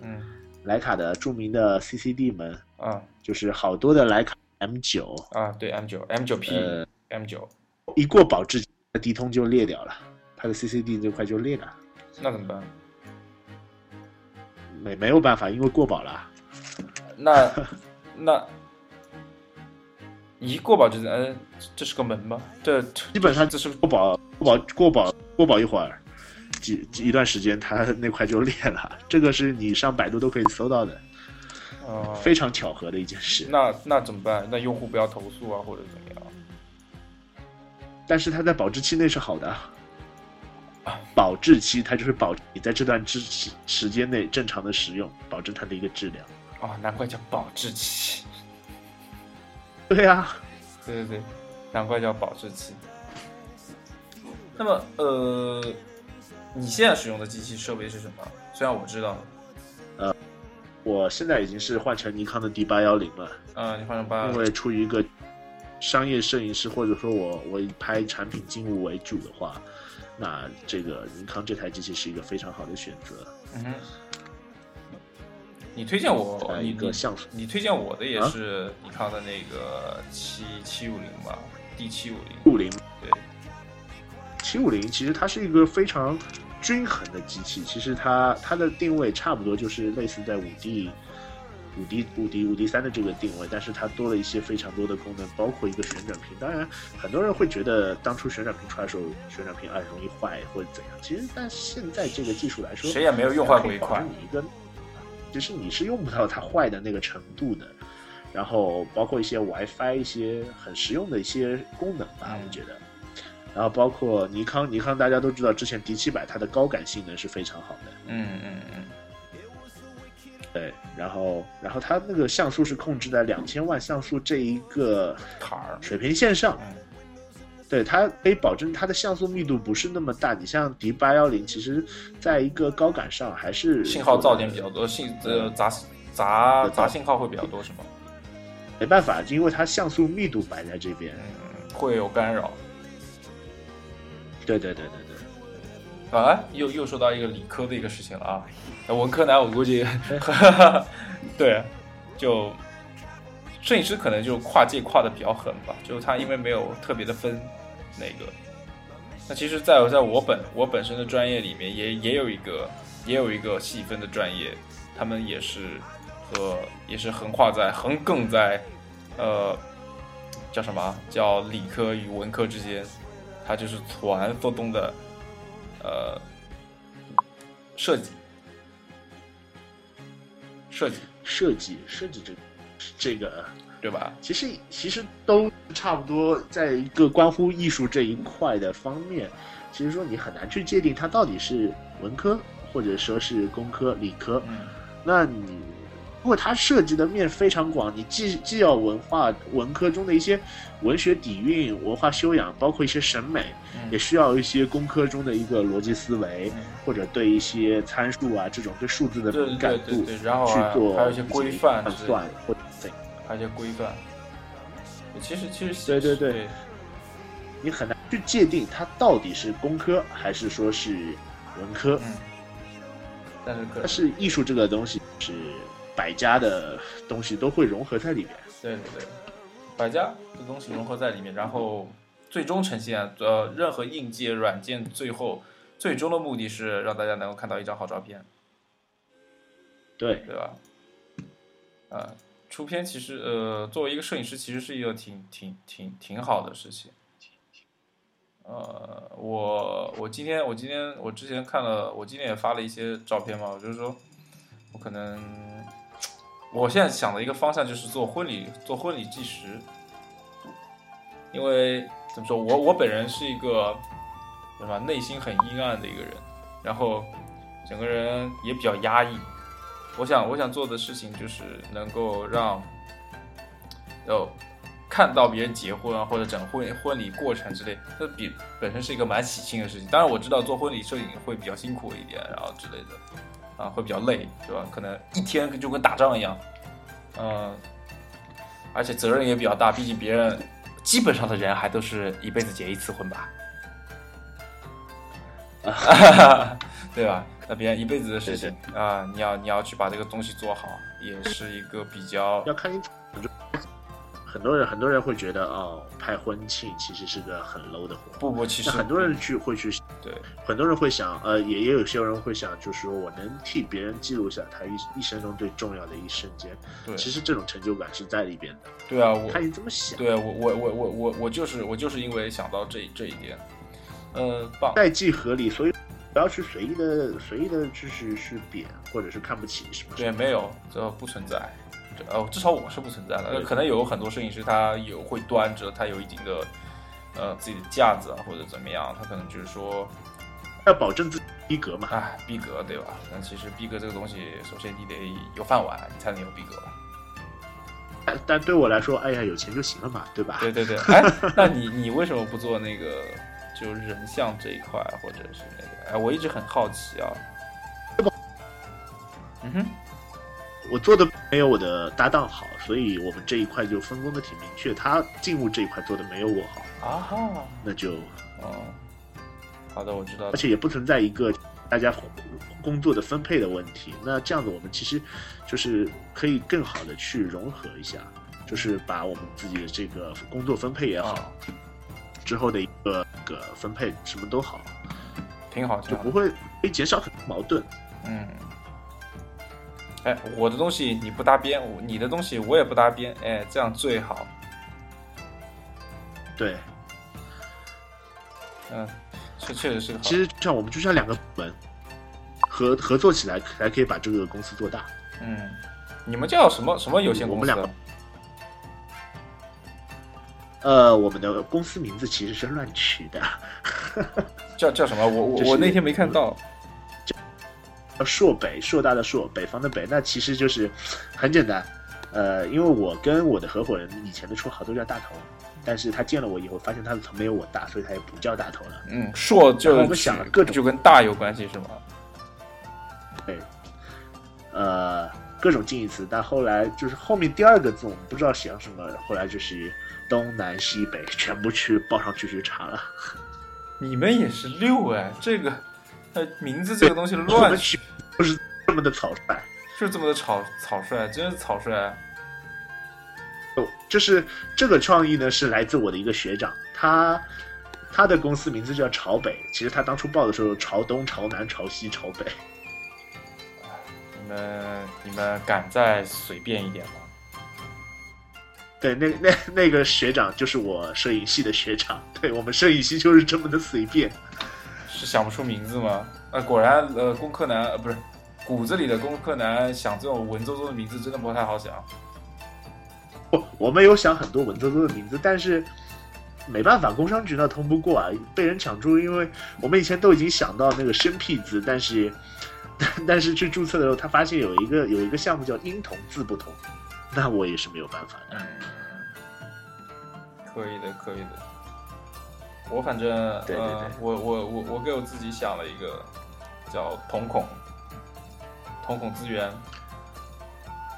嗯，徕卡的著名的 CCD 门，啊，就是好多的徕卡 M 九，啊，对 M 九，M 九 P，M 九，一过保质，低通就裂掉了，它的 CCD 这块就裂了。那怎么办？没没有办法，因为过保了。那那。一过保就是，嗯，这是个门吗？这基本上这是过保，过保，过保，过保一会儿，几一段时间，它 那块就裂了。这个是你上百度都可以搜到的，哦，非常巧合的一件事。那那怎么办？那用户不要投诉啊，或者怎么样？但是它在保质期内是好的，保质期它就是保你在这段之时间内正常的使用，保证它的一个质量。哦，难怪叫保质期。对呀，对对对，难怪叫保质期。那么，呃，你现在使用的机器设备是什么？虽然我知道，呃，我现在已经是换成尼康的 D 八幺零了。嗯，你换成八。因为出于一个商业摄影师，或者说我我以拍产品静物为主的话，那这个尼康这台机器是一个非常好的选择。嗯哼。你推荐我一个像素，你推荐我的也是尼康的那个七七五零吧，D 七五零五零，对，七五零其实它是一个非常均衡的机器，其实它它的定位差不多就是类似在五 D 五 D 五 D 五 D 三的这个定位，但是它多了一些非常多的功能，包括一个旋转屏。当然，很多人会觉得当初旋转屏出来的时候，旋转屏啊容易坏或者怎样。其实，但现在这个技术来说，谁也没有用坏过一块。你一个，其实你是用不到它坏的那个程度的。然后包括一些 WiFi 一些很实用的一些功能吧，我觉得。然后包括尼康，尼康大家都知道，之前 D 七百它的高感性能是非常好的。嗯嗯嗯。对，然后然后它那个像素是控制在两千万像素这一个坎儿水平线上。对，它可以保证它的像素密度不是那么大。你像 D 八幺零，其实在一个高感上还是信号噪点比较多，信呃杂杂杂信号会比较多，是吗？没办法，因为它像素密度摆在这边，会有干扰。对对对对对。啊，又又说到一个理科的一个事情了啊！文科男我估计，对，就摄影师可能就跨界跨的比较狠吧，就他因为没有特别的分那个。那其实，在在我本我本身的专业里面，也也有一个也有一个细分的专业，他们也是。和也是横跨在横亘在，呃，叫什么？叫理科与文科之间，它就是传说中的，呃，设计，设计，设计，设计这这个，对吧？其实其实都差不多，在一个关乎艺术这一块的方面，其实说你很难去界定它到底是文科或者说是工科、理科，那你。不过它涉及的面非常广，你既既要文化文科中的一些文学底蕴、文化修养，包括一些审美，也需要一些工科中的一个逻辑思维，或者对一些参数啊这种对数字的敏感度去做还有一些规范算或者还有一些规范。其实其实对对对，你很难去界定它到底是工科还是说是文科。嗯，但是但是艺术这个东西是。百家的东西都会融合在里面。对对对，百家的东西融合在里面，然后最终呈现呃，任何硬件、软件，最后最终的目的是让大家能够看到一张好照片。对对吧？呃，出片其实呃，作为一个摄影师，其实是一个挺挺挺挺好的事情。呃，我我今天我今天我之前看了，我今天也发了一些照片嘛，我就是说我可能。我现在想的一个方向就是做婚礼，做婚礼计时。因为怎么说，我我本人是一个什么内心很阴暗的一个人，然后整个人也比较压抑。我想我想做的事情就是能够让，哦，看到别人结婚啊，或者整婚婚礼过程之类，这比本身是一个蛮喜庆的事情。当然我知道做婚礼摄影会比较辛苦一点，然后之类的。啊，会比较累，对吧？可能一天就跟打仗一样，嗯，而且责任也比较大，毕竟别人基本上的人还都是一辈子结一次婚吧，啊，对吧？那别人一辈子的事情啊，你要你要去把这个东西做好，也是一个比较要看你。很多人很多人会觉得哦，拍婚庆其实是个很 low 的活。不不，其实很多人去会去对，很多人会想，呃，也也有些人会想，就是说我能替别人记录下他一一生中最重要的一瞬间。对，其实这种成就感是在里边的。对啊，我看你怎么想。对啊，我我我我我我就是我就是因为想到这这一点，呃，棒。代际合理，所以不要去随意的随意的，就是去贬或者是看不起什么。对，没有，这不存在。呃，至少我是不存在的。可能有很多摄影师，他有会端着，他有一定的呃自己的架子啊，或者怎么样，他可能就是说要保证自己逼格嘛。哎，逼格对吧？但其实逼格这个东西，首先你得有饭碗，你才能有逼格。但但对我来说，哎呀，有钱就行了嘛，对吧？对对对。哎，那你你为什么不做那个就人像这一块，或者是那个？哎，我一直很好奇啊。嗯哼。我做的没有我的搭档好，所以我们这一块就分工的挺明确。他进入这一块做的没有我好啊哈，那就哦，好的，我知道。而且也不存在一个大家工作的分配的问题。那这样子，我们其实就是可以更好的去融合一下，就是把我们自己的这个工作分配也好，之后的一个个分配什么都好，挺好，就不会会减少很多矛盾。嗯。哎，我的东西你不搭边，我你的东西我也不搭边，哎，这样最好。对，嗯，这确实是个好。其实像我们就像两个部门合合作起来，才可以把这个公司做大。嗯，你们叫什么什么有限公司？我们两个呃，我们的公司名字其实是乱取的，叫叫什么？我我就是我那天没看到。叫朔北，硕大的硕，北方的北。那其实就是很简单，呃，因为我跟我的合伙人以前的绰号都叫大头，但是他见了我以后，发现他的头没有我大，所以他也不叫大头了。嗯，硕就我们想了各种就跟大有关系是吗？对，呃，各种近义词，但后来就是后面第二个字我们不知道写成什么，后来就是东南西北全部去报上去去查了。你们也是六哎，这个呃名字这个东西我乱们取不是这么的草率。就这么的草草率，真是草率。哦，就是这个创意呢，是来自我的一个学长，他他的公司名字叫朝北，其实他当初报的时候，朝东、朝南、朝西、朝北。你们你们敢再随便一点吗？对，那那那个学长就是我摄影系的学长，对我们摄影系就是这么的随便。是想不出名字吗？呃，果然呃，工科男呃不是骨子里的工科男想这种文绉绉的名字真的不太好想。我我们有想很多文绉绉的名字，但是没办法，工商局那通不过啊，被人抢注。因为我们以前都已经想到那个生僻字，但是 但是去注册的时候，他发现有一个有一个项目叫音同字不同，那我也是没有办法的。嗯，可以的，可以的。我反正对对呃对，我我我我给我自己想了一个叫瞳孔，瞳孔资源，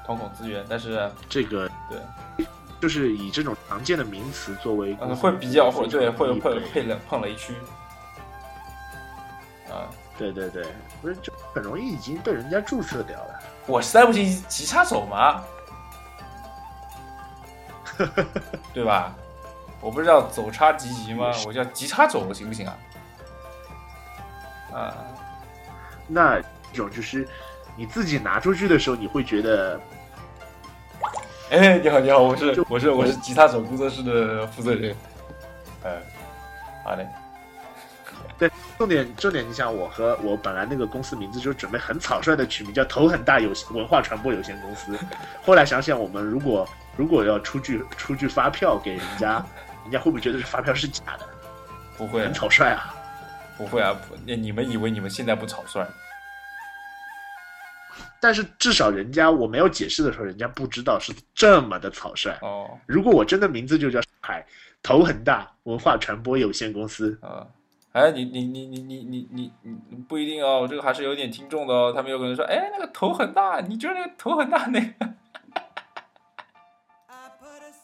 瞳孔资源，但是这个对，就是以这种常见的名词作为公呃，司会比较会对会会配了碰雷区，啊，对对对，不是就很容易已经被人家注射掉了。我实在不行急插手嘛，对吧？我不是叫走插急急吗？我叫急插走行不行啊？啊，那这种就是你自己拿出去的时候，你会觉得哎，你好，你好，我是我是我是吉他手工作室的负责人。呃，好嘞，对重点重点，你想我和我本来那个公司名字就准备很草率的取名叫头很大有文化传播有限公司，后来想想我们如果如果要出具出具发票给人家，人家会不会觉得这发票是假的？不会很草率啊！不会啊，那你你们以为你们现在不草率？但是至少人家我没有解释的时候，人家不知道是这么的草率。哦，如果我真的名字就叫上海头很大文化传播有限公司，啊，哎，你你你你你你你你不一定哦，我这个还是有点听众的哦。他们有可能说，哎，那个头很大，你就是那个头很大那个。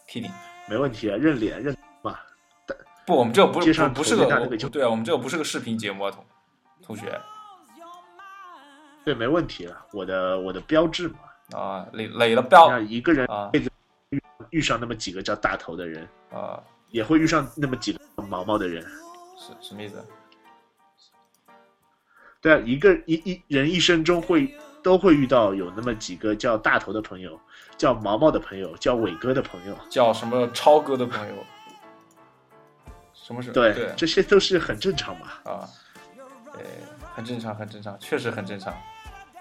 kidding，没问题啊，认脸认嘛。不，我们这个不是不不是个对啊，我们这个不是个视频节目啊，同同学对，没问题了，我的我的标志嘛，啊，垒垒了标让一个人啊辈子遇遇上那么几个叫大头的人，啊，也会遇上那么几个毛毛的人。是什么意思？对啊，一个一一人一生中会都会遇到有那么几个叫大头的朋友，叫毛毛的朋友，叫伟哥的朋友。叫什么超哥的朋友？什么是对，对这些都是很正常嘛。啊，对，很正常，很正常，确实很正常。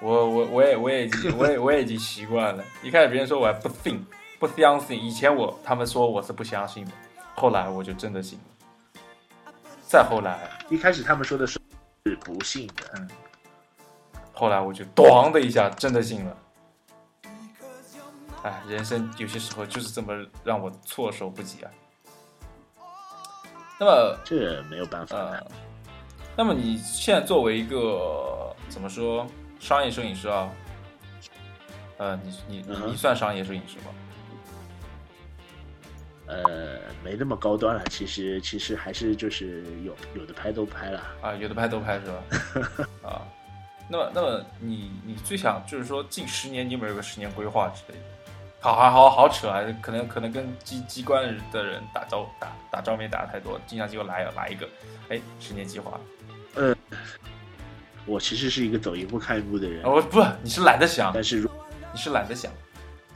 我我我也我也已经 我也我也已经习惯了。一开始别人说我还不信，不相信，以前我他们说我是不相信的，后来我就真的信了。再后来，一开始他们说的是是不信的，嗯后来我就咣的一下真的信了。哎，人生有些时候就是这么让我措手不及啊。那么，这没有办法呃。，那么你现在作为一个怎么说商业摄影师啊？呃，你你你算商业摄影师吗？呃，没那么高端了，其实其实还是就是有有的拍都拍了。啊，有的拍都拍是吧？啊，那么那么你你最想就是说近十年你有没有个十年规划之类的？好好好好扯啊，可能可能跟机机关的人打招打打照面打的太多，经常就来来一个，哎，十年计划。呃我其实是一个走一步看一步的人啊，，我不，你是懒得想但是如你是懒得想。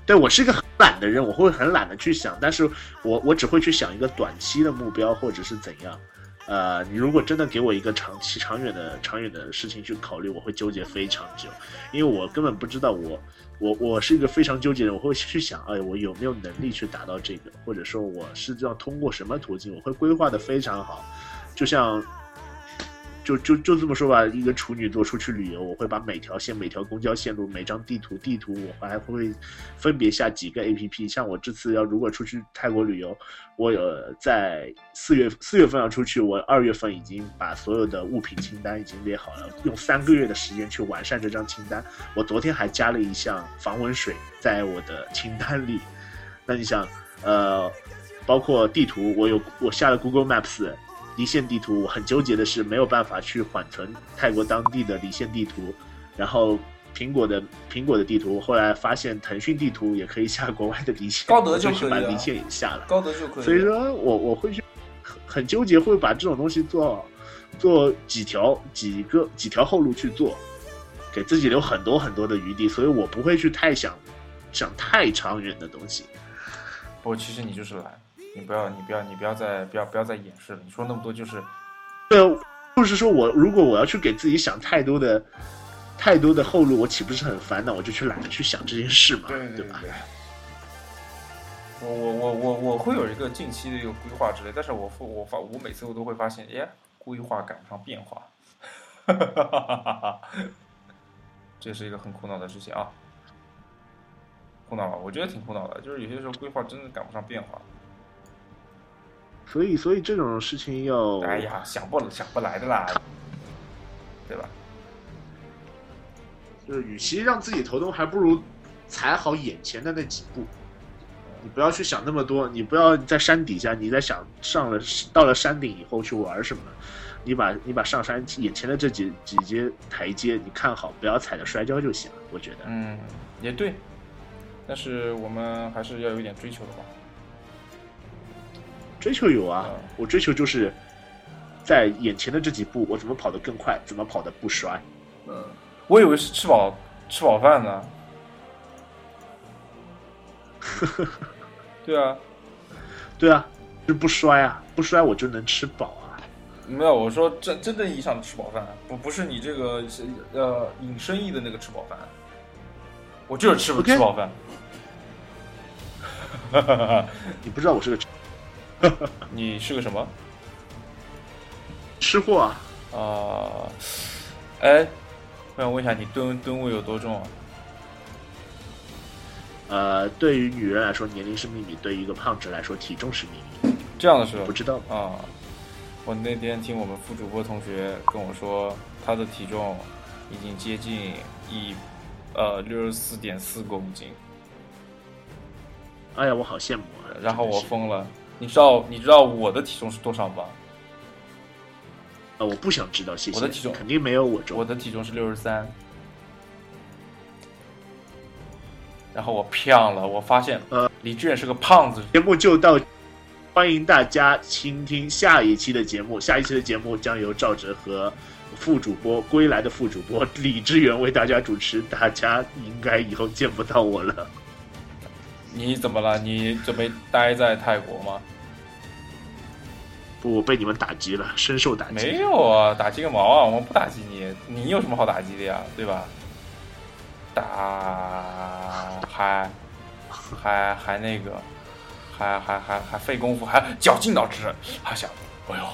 对我是一个很懒的人，我会很懒得去想，但是我我只会去想一个短期的目标或者是怎样。呃，你如果真的给我一个长期、长远的、长远的事情去考虑，我会纠结非常久，因为我根本不知道我我我是一个非常纠结的，我会去想，哎，我有没有能力去达到这个，或者说我是要通过什么途径，我会规划的非常好，就像。就就就这么说吧，一个处女座出去旅游，我会把每条线、每条公交线路、每张地图、地图，我还会分别下几个 A P P。像我这次要如果出去泰国旅游，我有在四月四月份要出去，我二月份已经把所有的物品清单已经列好了，用三个月的时间去完善这张清单。我昨天还加了一项防蚊水在我的清单里。那你想，呃，包括地图，我有我下了 Google Maps。离线地图，我很纠结的是没有办法去缓存泰国当地的离线地图，然后苹果的苹果的地图，后来发现腾讯地图也可以下国外的离线，高德就可以把离线也下了，高德就可以。所以说我我会去很很纠结，会把这种东西做做几条几个几条后路去做，给自己留很多很多的余地，所以我不会去太想想太长远的东西。不，其实你就是懒。你不要，你不要，你不要再不要不要再掩饰了。你说那么多就是，对，就是说我如果我要去给自己想太多的太多的后路，我岂不是很烦恼？我就去懒得去想这件事嘛，对对吧？我我我我我会有一个近期的一个规划之类，但是我我发我每次我都会发现，哎，规划赶不上变化，这是一个很苦恼的事情啊，苦恼吧，我觉得挺苦恼的，就是有些时候规划真的赶不上变化。所以，所以这种事情要……哎呀，想不想不来的啦，对吧？就是与其让自己头痛，还不如踩好眼前的那几步。你不要去想那么多，你不要在山底下，你在想上了到了山顶以后去玩什么。你把你把上山眼前的这几几阶台阶，你看好，不要踩着摔跤就行了。我觉得，嗯，也对。但是我们还是要有一点追求的吧。追求有啊，我追求就是在眼前的这几步，我怎么跑得更快，怎么跑得不摔。嗯，我以为是吃饱吃饱饭呢。对啊，对啊，就不摔啊，不摔我就能吃饱啊。没有，我说真真正意义上的吃饱饭，不不是你这个呃引申义的那个吃饱饭。我就是吃不吃饱饭。你不知道我是个。你是个什么吃货啊？啊，哎，我想问一下，你吨吨位有多重啊？呃，对于女人来说，年龄是秘密；对于一个胖子来说，体重是秘密。这样的是吧？不知道啊。我那天听我们副主播同学跟我说，他的体重已经接近一呃六十四点四公斤。哎呀，我好羡慕啊！然后我疯了。你知道你知道我的体重是多少吗？啊，我不想知道，谢谢。我的体重肯定没有我重。我的体重是六十三，然后我胖了，我发现呃，李志远是个胖子。节目就到，欢迎大家倾听下一期的节目。下一期的节目将由赵哲和副主播归来的副主播李志远为大家主持。大家应该以后见不到我了。你怎么了？你准备待在泰国吗？不，我被你们打击了，深受打击。没有啊，打击个毛啊！我们不打击你，你有什么好打击的呀？对吧？打还还还那个，还还还还费功夫，还绞尽脑汁，还想，哎呦，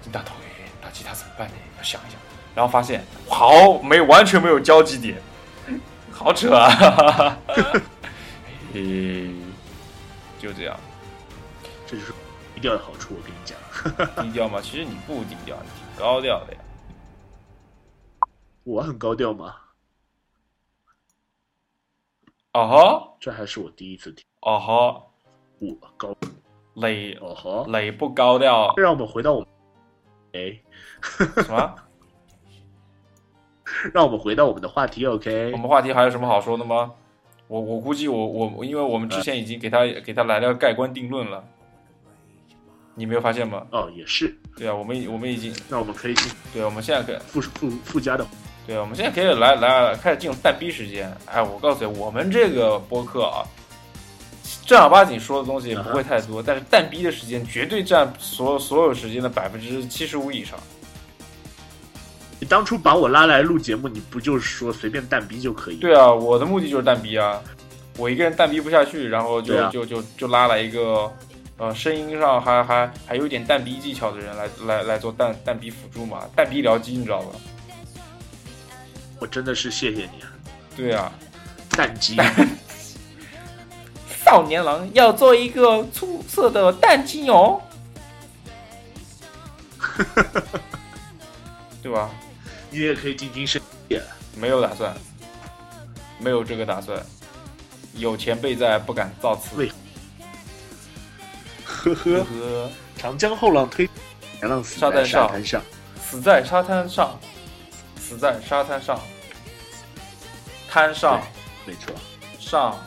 金大头哎，打击他怎么办呢？要想一想，然后发现好没完全没有交集点，好扯啊！诶，就这样，这就是低调的好处。我跟你讲，低调吗？其实你不低调，你挺高调的呀。我很高调吗？哦哈，这还是我第一次听。哦哈，我高磊哦哈，磊不高调。让我们回到我们，哎，什么？让我们回到我们的话题。OK，我们话题还有什么好说的吗？我我估计我我因为我们之前已经给他给他来了盖棺定论了，你没有发现吗？哦，也是。对啊，我们我们已经，那我们可以进对，我们现在可以附附附加的对，我们现在可以来来开始进入蛋逼时间。哎，我告诉你，我们这个播客啊，正儿八经说的东西不会太多，但是蛋逼的时间绝对占所有所有时间的百分之七十五以上。你当初把我拉来录节目，你不就是说随便蛋逼就可以？对啊，我的目的就是蛋逼啊，我一个人蛋逼不下去，然后就、啊就就就拉来一个。呃，声音上还还还有点蛋逼技巧的人来来来做蛋蛋逼辅助嘛，蛋逼僚机你知道吧？我真的是谢谢你啊，对啊，蛋鸡。少年郎要做一个出色的蛋鸡哦，对吧？你也可以进军深夜。没有打算，没有这个打算。有前辈在，不敢造次。呵呵呵，长江后浪推前浪死在沙滩上沙滩上。死在沙滩上，死在沙滩上，滩上没错，上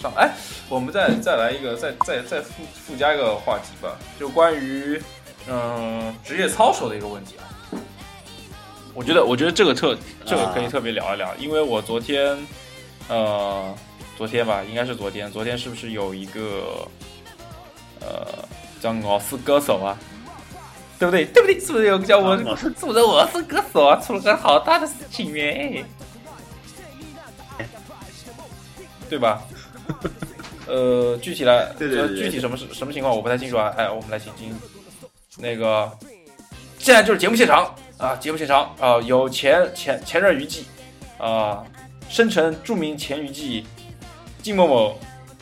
上。哎，我们再再来一个，再再再附附加一个话题吧，就关于嗯职业操守的一个问题啊。我觉得，我觉得这个特这个可以特别聊一聊，因为我昨天，呃，昨天吧，应该是昨天，昨天是不是有一个，呃，叫我是歌手啊，对不对？对不对？是不是有个叫我啊我是是不是我是歌手啊？出了个好大的事情耶，对吧？呃，具体来，对对对具体什么是什么情况我不太清楚啊。哎，我们来请进那个，现在就是节目现场啊，节目现场啊，有前前前任娱记啊，生成著名前娱记金某某，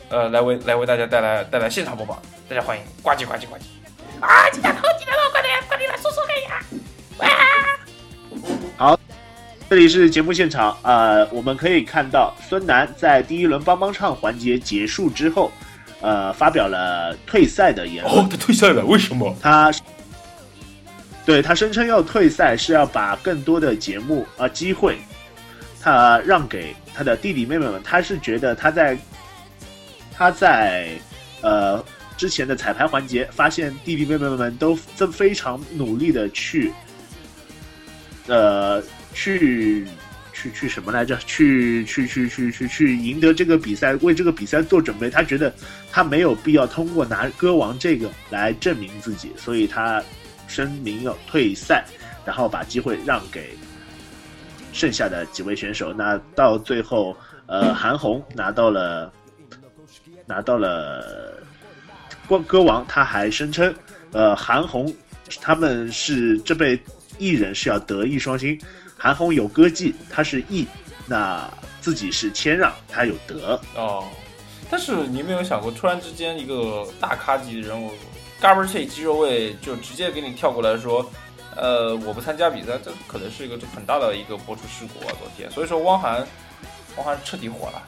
呃，来为来为大家带来带来现场播报，大家欢迎呱唧呱唧呱唧啊！记得头，记得头，快点快点来说说看呀！这里是节目现场，呃，我们可以看到孙楠在第一轮帮帮唱环节结束之后，呃，发表了退赛的言论。哦，他退赛了，为什么？他对他声称要退赛是要把更多的节目啊、机会，他让给他的弟弟妹妹们。他是觉得他在他在呃之前的彩排环节，发现弟弟妹妹们都正非常努力的去呃去。去去什么来着？去去去去去去赢得这个比赛，为这个比赛做准备。他觉得他没有必要通过拿歌王这个来证明自己，所以他声明要退赛，然后把机会让给剩下的几位选手。那到最后，呃，韩红拿到了拿到了光歌王，他还声称，呃，韩红他们是这辈艺人是要德艺双馨，韩红有歌技，他是艺，那自己是谦让，他有德。哦，但是你有没有想过，突然之间一个大咖级的人物 g a r b a g e 肌肉位就直接给你跳过来说，呃，我不参加比赛，这可能是一个很大的一个播出事故啊！昨天，所以说汪涵，汪涵彻底火了。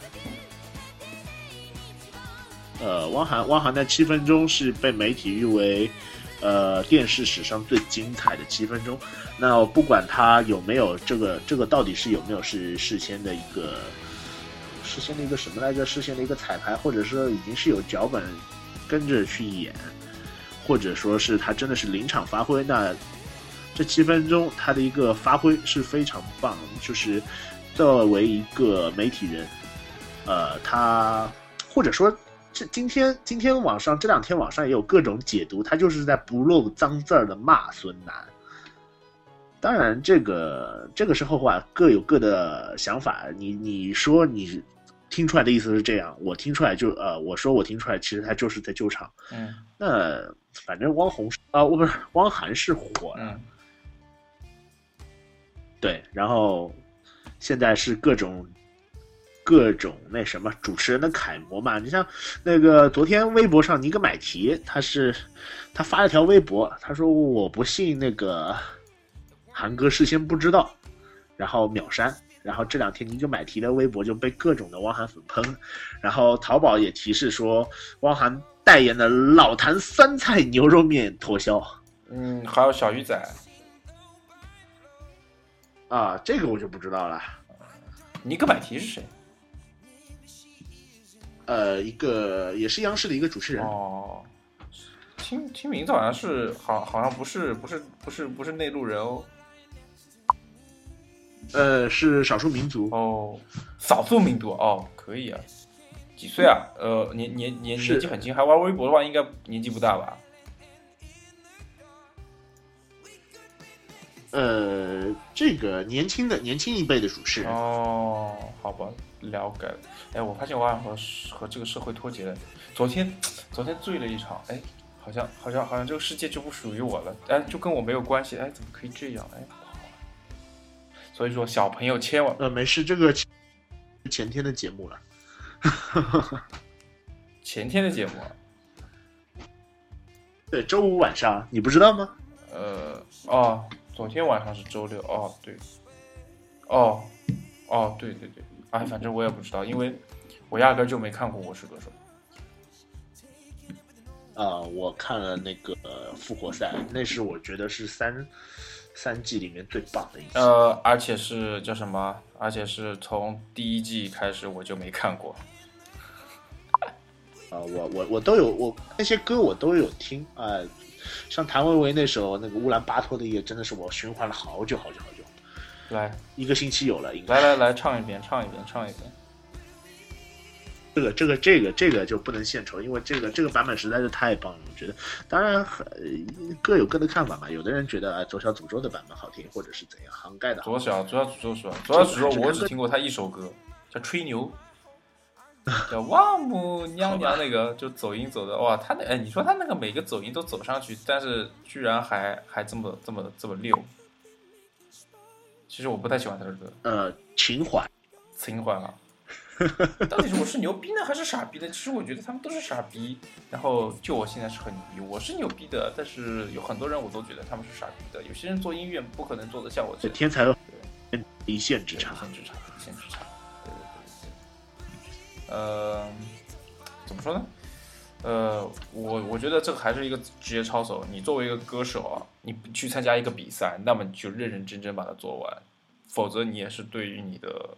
呃，汪涵汪涵的七分钟是被媒体誉为，呃，电视史上最精彩的七分钟。那不管他有没有这个这个到底是有没有是事先的一个事先的一个什么来着？事先的一个彩排，或者说已经是有脚本跟着去演，或者说是他真的是临场发挥，那这七分钟他的一个发挥是非常棒。就是作为一个媒体人，呃，他或者说。这今天今天网上这两天网上也有各种解读，他就是在不漏脏字儿的骂孙楠。当然，这个这个是后话，各有各的想法。你你说你听出来的意思是这样，我听出来就呃，我说我听出来，其实他就是在救场。嗯那反正汪红啊，我、不是汪涵是火了，嗯，对，然后现在是各种各种那什么主持人的楷模嘛。你像那个昨天微博上尼格买提，他是他发了条微博，他说我不信那个韩哥事先不知道，然后秒删。然后这两天尼格买提的微博就被各种的汪涵粉喷，然后淘宝也提示说汪涵代言的老坛酸菜牛肉面脱销嗯，还有小鱼仔，啊，这个我就不知道了。尼克买提是谁？呃，一个也是央视的一个主持人，哦，听听名字好像是好，好像不是不是不是不是内陆人哦。呃，是少数民族。哦，少数民族哦，可以啊。几岁啊？呃，年年年年纪很轻，还玩微博的话，应该年纪不大吧？呃，这个年轻的年轻一辈的主持人，哦，好吧，了解了。哎，我发现我好像和和这个社会脱节了。昨天昨天醉了一场，哎，好像好像好像这个世界就不属于我了，哎，就跟我没有关系，哎，怎么可以这样？哎。所以说，小朋友千万呃，没事，这个前前天的节目了。前天的节目啊，对，周五晚上，你不知道吗？呃，哦，昨天晚上是周六，哦，对，哦，哦，对对对，哎，反正我也不知道，因为我压根就没看过《我是歌手》。啊、我看了那个复活赛，那是我觉得是三三季里面最棒的一季。呃，而且是叫什么？而且是从第一季开始我就没看过。啊、我我我都有，我那些歌我都有听啊、像谭维维那首那个乌兰巴托的夜，真的是我循环了好久好久好久，来一个星期有了，应该。来来来，唱一遍，唱一遍，唱一遍。这个这个这个这个就不能献丑，因为这个这个版本实在是太棒了，我觉得。当然，呃各有各的看法嘛。有的人觉得啊，左小诅咒的版本好听，或者是怎样，涵盖的。左小左小诅咒是吧？左小诅咒我只听过他一首歌，叫《吹牛》，叫王母娘娘那个，就走音走的哇，他那哎，你说他那个每个走音都走上去，但是居然还还这么这么这么溜。其实我不太喜欢他的歌，呃，情怀。情怀啊。到底是我是牛逼呢，还是傻逼呢？其实我觉得他们都是傻逼。然后就我现在是很牛逼，我是牛逼的，但是有很多人我都觉得他们是傻逼的。有些人做音乐不可能做得像我这天才一线之差一。线之差，一线之差。对对对对。呃，怎么说呢？呃，我我觉得这个还是一个职业操守。你作为一个歌手啊，你去参加一个比赛，那么你就认认真真把它做完，否则你也是对于你的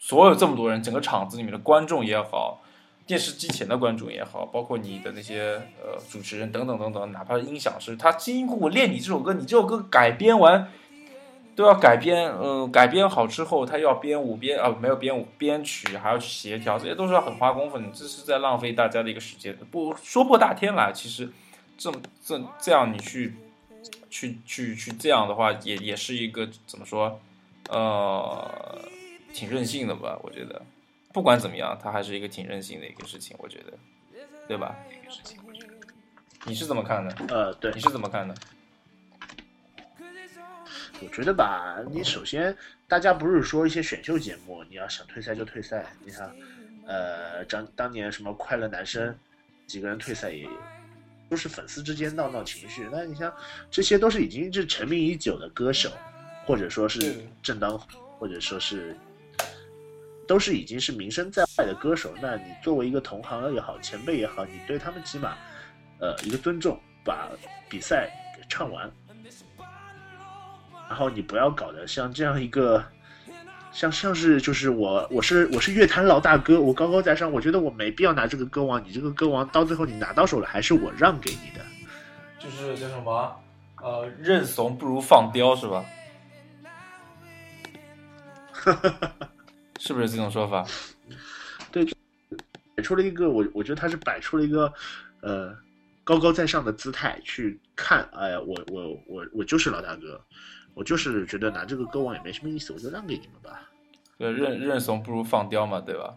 所有这么多人，整个场子里面的观众也好，电视机前的观众也好，包括你的那些呃主持人等等等等，哪怕音响师，他辛辛苦练你这首歌，你这首歌改编完都要改编，嗯、改编好之后，他要编舞编啊，没有编舞编曲，还要去协调，这些都是要很花功夫，你这是在浪费大家的一个时间。不说破大天来，其实这么这这样你去去去去这样的话，也也是一个怎么说，呃，挺任性的吧？我觉得，不管怎么样，它还是一个挺任性的一个事情，我觉得，对吧？你是怎么看的？呃，对你，是怎么看的？我觉得吧，你首先大家不是说一些选秀节目，你要想退赛就退赛。你看，呃，当当年什么快乐男生，几个人退赛也都是粉丝之间闹闹情绪。那你像这些都是已经是成名已久的歌手，或者说是正当，或者说是都是已经是名声在外的歌手。那你作为一个同行也好，前辈也好，你对他们起码呃一个尊重，把比赛给唱完。然后你不要搞得像这样一个，像像是就是我我是我是乐坛老大哥，我高高在上，我觉得我没必要拿这个歌王，你这个歌王到最后你拿到手了，还是我让给你的。就是叫什么？呃，认怂不如放刁，是吧？是不是这种说法？对摆出了一个我我觉得他是摆出了一个呃高高在上的姿态去看，哎呀，我我我我就是老大哥，我就是觉得拿这个歌王也没什么意思，我就让给你们吧。对，认认怂不如放刁嘛，对吧？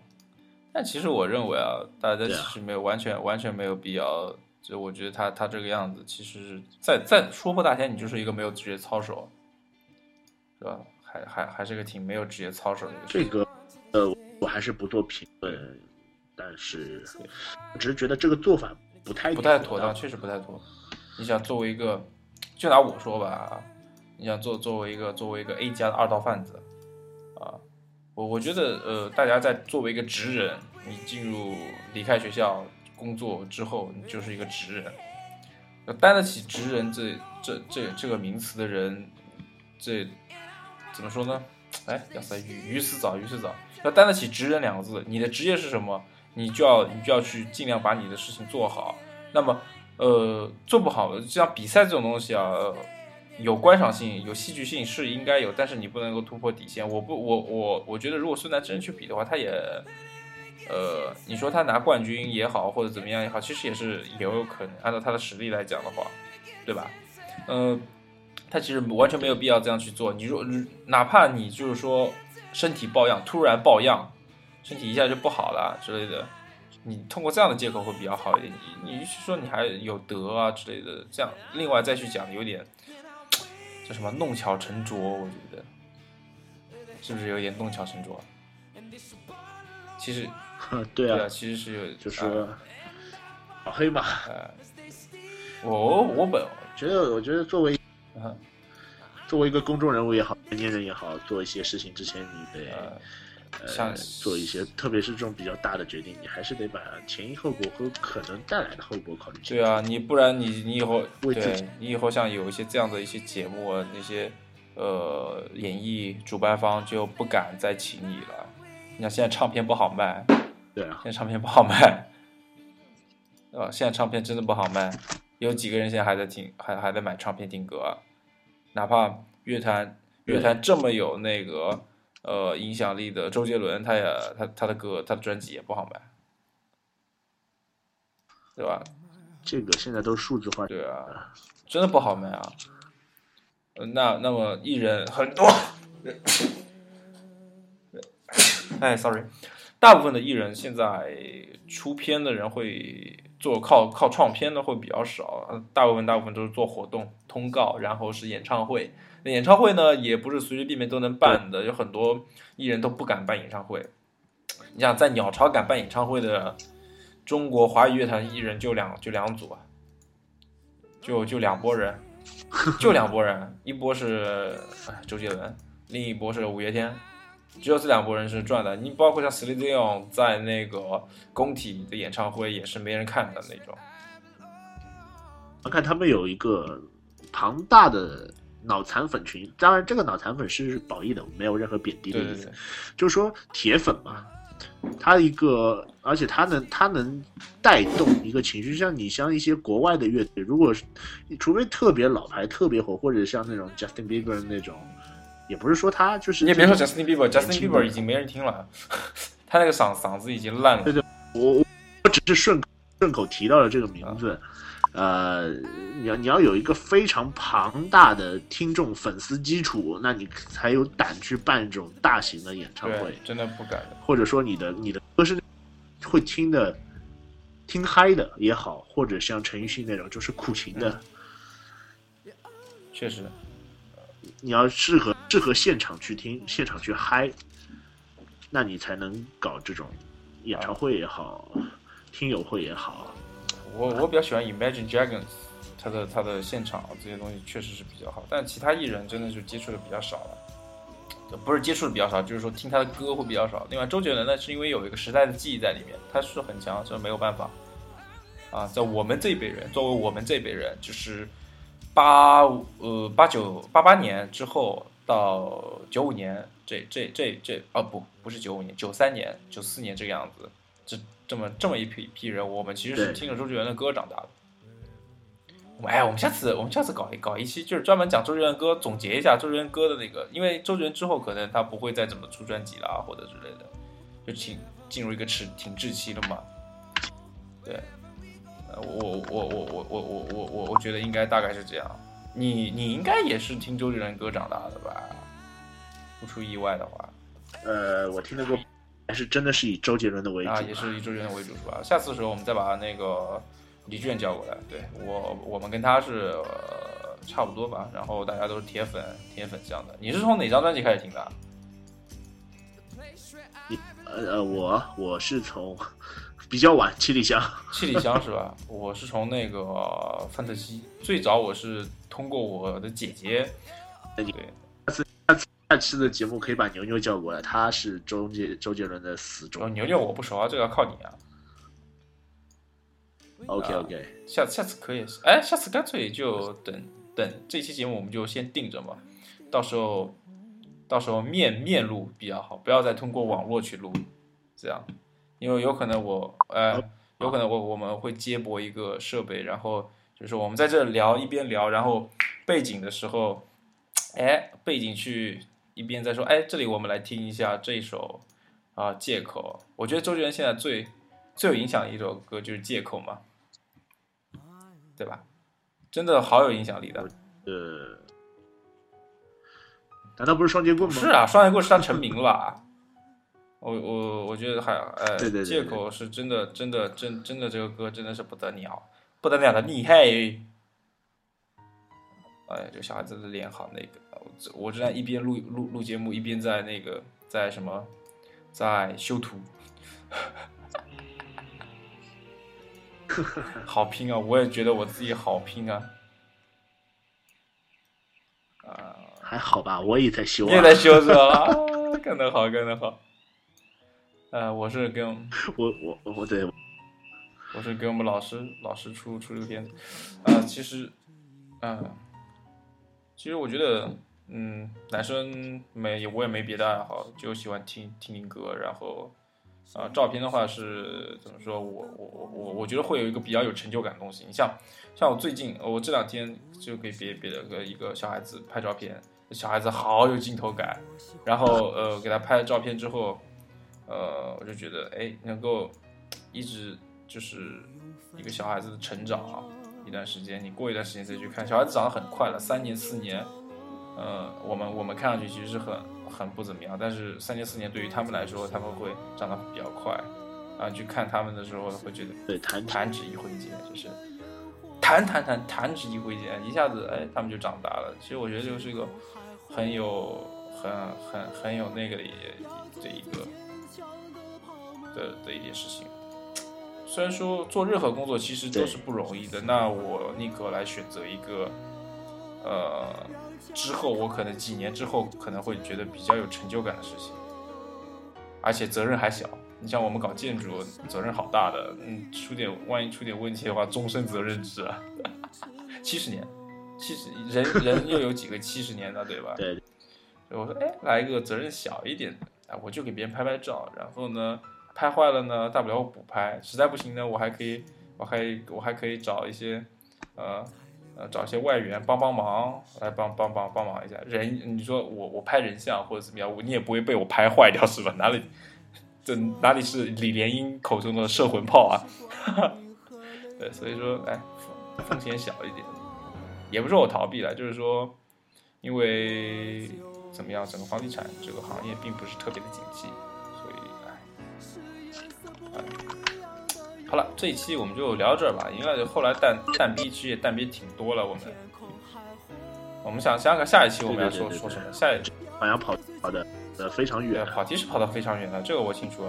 但其实我认为啊，大家其实没有完全完全没有必要。就我觉得他他这个样子，其实是在在说破大天，你就是一个没有职业操守，是吧？还还还是个挺没有职业操守的一个。这个呃我还是不做评论，但是我只是觉得这个做法不太不太妥当，确实不太妥。你想作为一个，就拿我说吧，你想做作为一个作为一个 A 加的二道贩子，啊，我我觉得呃，大家在作为一个职人，你进入离开学校工作之后，你就是一个职人，要担得起职人这这这这个名词的人，这怎么说呢？哎，要塞鱼鱼死早，鱼死早，要担得起职人两个字，你的职业是什么？你就要你就要去尽量把你的事情做好。那么，呃，做不好，像比赛这种东西啊，有观赏性、有戏剧性是应该有，但是你不能够突破底线。我不，我我我觉得，如果孙楠真去比的话，他也，呃，你说他拿冠军也好，或者怎么样也好，其实也是也有可能。按照他的实力来讲的话，对吧？呃，他其实完全没有必要这样去做。你说，哪怕你就是说身体抱恙，突然抱恙，身体一下就不好了之类的。你通过这样的借口会比较好一点，你你说你还有德啊之类的，这样另外再去讲有点叫什么弄巧成拙，我觉得是不是有点弄巧成拙？其实 对啊，其实是有，就是老黑马。呃，我我本觉得，我觉得作为 作为一个公众人物也好，成年人也好，做一些事情之前，你得。像做一些，特别是这种比较大的决定，你还是得把前因后果和可能带来的后果考虑清楚。对啊，你不然你你以后对，你以后像有一些这样的一些节目，那些呃演艺主办方就不敢再请你了。你看现在唱片不好卖，对啊，现在唱片不好卖，对吧？现在唱片真的不好卖，有几个人现在还在听，还还在买唱片听歌，哪怕乐坛乐坛这么有那个。呃，影响力的周杰伦，他也他他的歌，他的专辑也不好卖，对吧？这个现在都数字化，对啊，真的不好卖啊。那那么艺人很多，哎，sorry，大部分的艺人现在出片的人会做靠靠创片的会比较少，大部分大部分都是做活动通告，然后是演唱会。演唱会呢，也不是随随便便都能办的，有很多艺人都不敢办演唱会。你想在鸟巢敢办演唱会的中国华语乐坛艺人就两就两组啊，就就两拨人，就两拨人，一波是周杰伦，另一波是五月天，只有这两拨人是赚的。你包括像 Celine Dion 在那个工体的演唱会也是没人看的那种。我看他们有一个庞大的。脑残粉群，当然这个脑残粉是褒义的，没有任何贬低的意思。就是说铁粉嘛，他一个，而且他能他能带动一个情绪。像你像一些国外的乐队，如果是除非特别老牌、特别火，或者像那种 Justin Bieber 那种，也不是说他就是。你也别说 Justin Bieber，Justin Bieber 已经没人听了，他那个嗓嗓子已经烂了。对对，我我只是顺顺口提到了这个名字。呃，你要你要有一个非常庞大的听众粉丝基础，那你才有胆去办这种大型的演唱会。真的不敢。或者说你的你的歌是会听的，听嗨的也好，或者像陈奕迅那种就是苦情的。确实，你要适合适合现场去听，现场去嗨，那你才能搞这种演唱会也好，听友会也好。我我比较喜欢 Imagine Dragons，他的他的现场这些东西确实是比较好，但其他艺人真的是接触的比较少了，不是接触的比较少，就是说听他的歌会比较少。另外，周杰伦呢，是因为有一个时代的记忆在里面，他是很强，这没有办法。啊，在我们这一辈人，作为我们这一辈人，就是八呃八九八八年之后到九五年这这这这啊不不是九五年九三年九四年这个样子。这这么这么一批批人，我们其实是听着周杰伦的歌长大的。哎，我们下次我们下次搞一搞一期，就是专门讲周杰伦歌，总结一下周杰伦歌的那个。因为周杰伦之后可能他不会再怎么出专辑了，或者之类的，就进进入一个迟停滞期了嘛。对，呃，我我我我我我我我我觉得应该大概是这样。你你应该也是听周杰伦歌长大的吧？不出意外的话，呃，我听的歌。还是真的是以周杰伦的为主啊，也是以周杰伦为主是吧？下次的时候我们再把那个李俊叫过来，对我我们跟他是差不多吧，然后大家都是铁粉铁粉这样的。你是从哪张专辑开始听的？你呃我我是从比较晚七里香，七里香是吧？我是从那个范特西，最早我是通过我的姐姐，对。下次下次下期的节目可以把牛牛叫过来，他是周杰周杰伦的死忠。牛牛我不熟啊，这个要靠你啊。OK OK，下下次可以，哎，下次干脆就等等这期节目我们就先定着嘛，到时候到时候面面录比较好，不要再通过网络去录，这样，因为有可能我呃有可能我我们会接驳一个设备，然后就是我们在这聊一边聊，然后背景的时候，哎，背景去一边在说，哎，这里我们来听一下这一首啊借口。我觉得周杰伦现在最最有影响的一首歌就是借口嘛，对吧？真的好有影响力的。呃，难道不是双截棍吗？是啊，双截棍是他成名了吧？我我我觉得还呃，对对对借口是真的真的真真的这个歌真的是不得了，不得了的厉害。哎，这个小孩子的脸好那个，我我正在一边录录录节目，一边在那个在什么在修图，好拼啊！我也觉得我自己好拼啊。啊，还好吧，我也在修、啊。你也在修是吧？啊，干得好，干得好。呃，我是跟我 我我对，我是给我们老师老师出出这个片子，啊、其实，嗯、其实我觉得，嗯，男生没我也没别的爱好，就喜欢听听听歌，然后，啊、照片的话是怎么说？我我我我我觉得会有一个比较有成就感的东西。你像像我最近，我这两天就给别别的个一个小孩子拍照片，小孩子好有镜头感，然后呃给他拍了照片之后，呃我就觉得哎能够一直就是一个小孩子的成长啊，一段时间，你过一段时间再去看，小孩子长得很快了，三年四年，呃，我们我们看上去其实是很很不怎么样，但是三年四年对于他们来说，他们会长得比较快，然后去看他们的时候会觉得对弹弹指一挥间，就是弹弹弹弹指一挥间，一下子哎他们就长大了。其实我觉得这个是一个很有很很很有那个的一的一个的的一件事情。虽然说做任何工作其实都是不容易的，那我宁可来选择一个，呃，之后我可能几年之后可能会觉得比较有成就感的事情，而且责任还小。你像我们搞建筑，责任好大的，嗯，出点万一出点问题的话，终身责任制啊，七十年，七十人人又有几个七十年的，对吧？对，所以我说，哎，来一个责任小一点的，啊，我就给别人拍拍照，然后呢，拍坏了呢，大不了我补拍，实在不行呢，我还可以，我还我还可以找一些，呃呃，找一些外援帮帮忙，来帮帮帮帮忙一下。人，你说我我拍人像或者怎么样，我你也不会被我拍坏掉是吧？哪里这哪里是李莲英口中的摄魂炮啊？对，所以说，哎，风险小一点，也不是我逃避了，就是说，因为怎么样，整个房地产这个行业并不是特别的景气，好了，这一期我们就聊到这儿吧，因为后来蛋蛋逼其实也蛋逼挺多了，我们，我们想想想看下一期我们要说说什么，下一好像跑跑的呃非常，远，跑题是跑得非常远的，这个我清楚。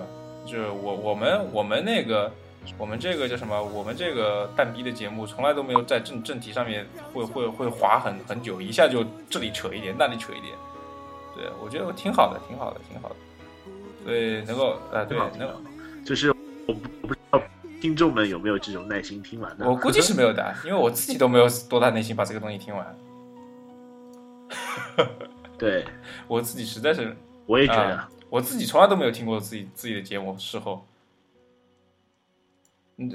就是我我们我们那个我们这个叫什么？我们这个蛋逼的节目从来都没有在正正题上面会会会滑很很久，一下就这里扯一点，那里扯一点。对，我觉得挺好的，挺好的，挺好的。所以能够呃，对，能就是我不我不知道听众们有没有这种耐心听完的。我估计是没有的，因为我自己都没有多大耐心把这个东西听完，对，我自己实在是我也觉得啊，我自己从来都没有听过自己自己的节目，事后。嗯，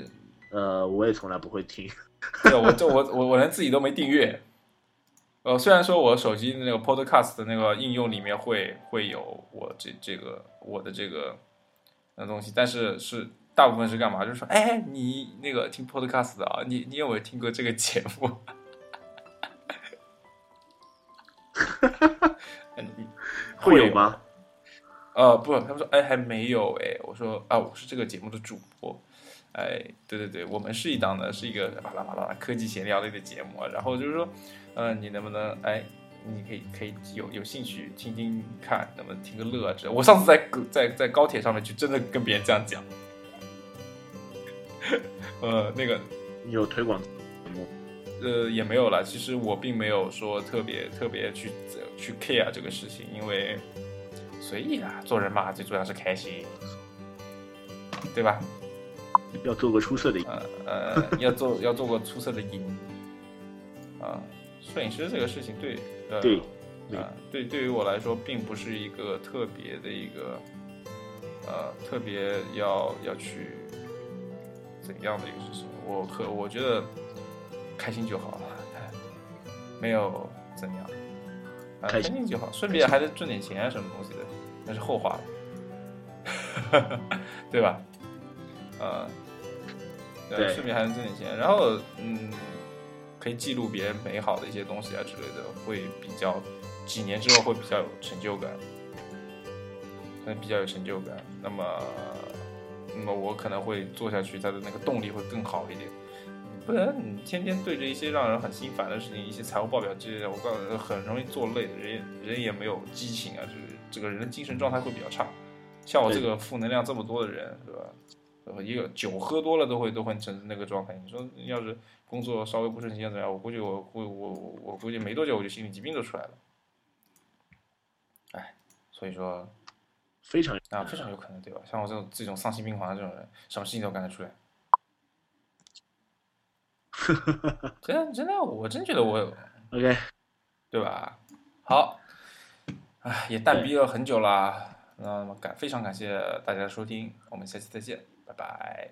呃，我也从来不会听。对，我这我我我连自己都没订阅。呃，虽然说我手机那个 Podcast 的那个应用里面会会有我这这个我的这个那东西，但是是大部分是干嘛？就是说，哎，你那个听 Podcast 的啊，你你有没有听过这个节目？嗯 会有？吗？呃，不，他们说，哎，还没有哎。我说啊，我是这个节目的主播。哎，对对对，我们是一档呢，是一个巴拉巴拉科技闲聊类的节目啊。然后就是说，呃，你能不能哎，你可以可以有有兴趣听听看，能不能听个乐这？我上次在在在高铁上面就真的跟别人这样讲。呃，那个你有推广呃，也没有了。其实我并没有说特别特别去去 care 这个事情，因为随意啊，做人嘛，最主要是开心，对吧？要做个出色的，呃呃，要做要做个出色的影啊，摄影师这个事情对呃对啊对对于我来说并不是一个特别的一个呃特别要要去怎样的一个事情，我可我觉得开心就好了。没有怎样，啊，开开心心就好，顺便还得挣点钱啊，什么东西的，那是后话了，对吧？呃，对顺便还能挣点钱，然后嗯，可以记录别人美好的一些东西啊之类的，会比较几年之后会比较有成就感，可能比较有成就感。那么，那么我可能会做下去，它的那个动力会更好一点。不然你天天对着一些让人很心烦的事情，一些财务报表之类的，我告诉你，很容易做累的，人也人也没有激情啊，就是这个人的精神状态会比较差。像我这个负能量这么多的人，是吧？呃一个酒喝多了都会都会成那个状态。你说要是工作稍微不顺心怎么样？我估计我估我我我估计没多久我就心理疾病就出来了。哎，所以说非常啊，非常有可能，对吧？像我这种这种丧心病狂的这种人，什么事情都干得出来。真的真的，我真觉得我有，OK，对吧？好，哎，也淡逼了很久了。那么感非常感谢大家的收听，我们下期再见，Bye bye.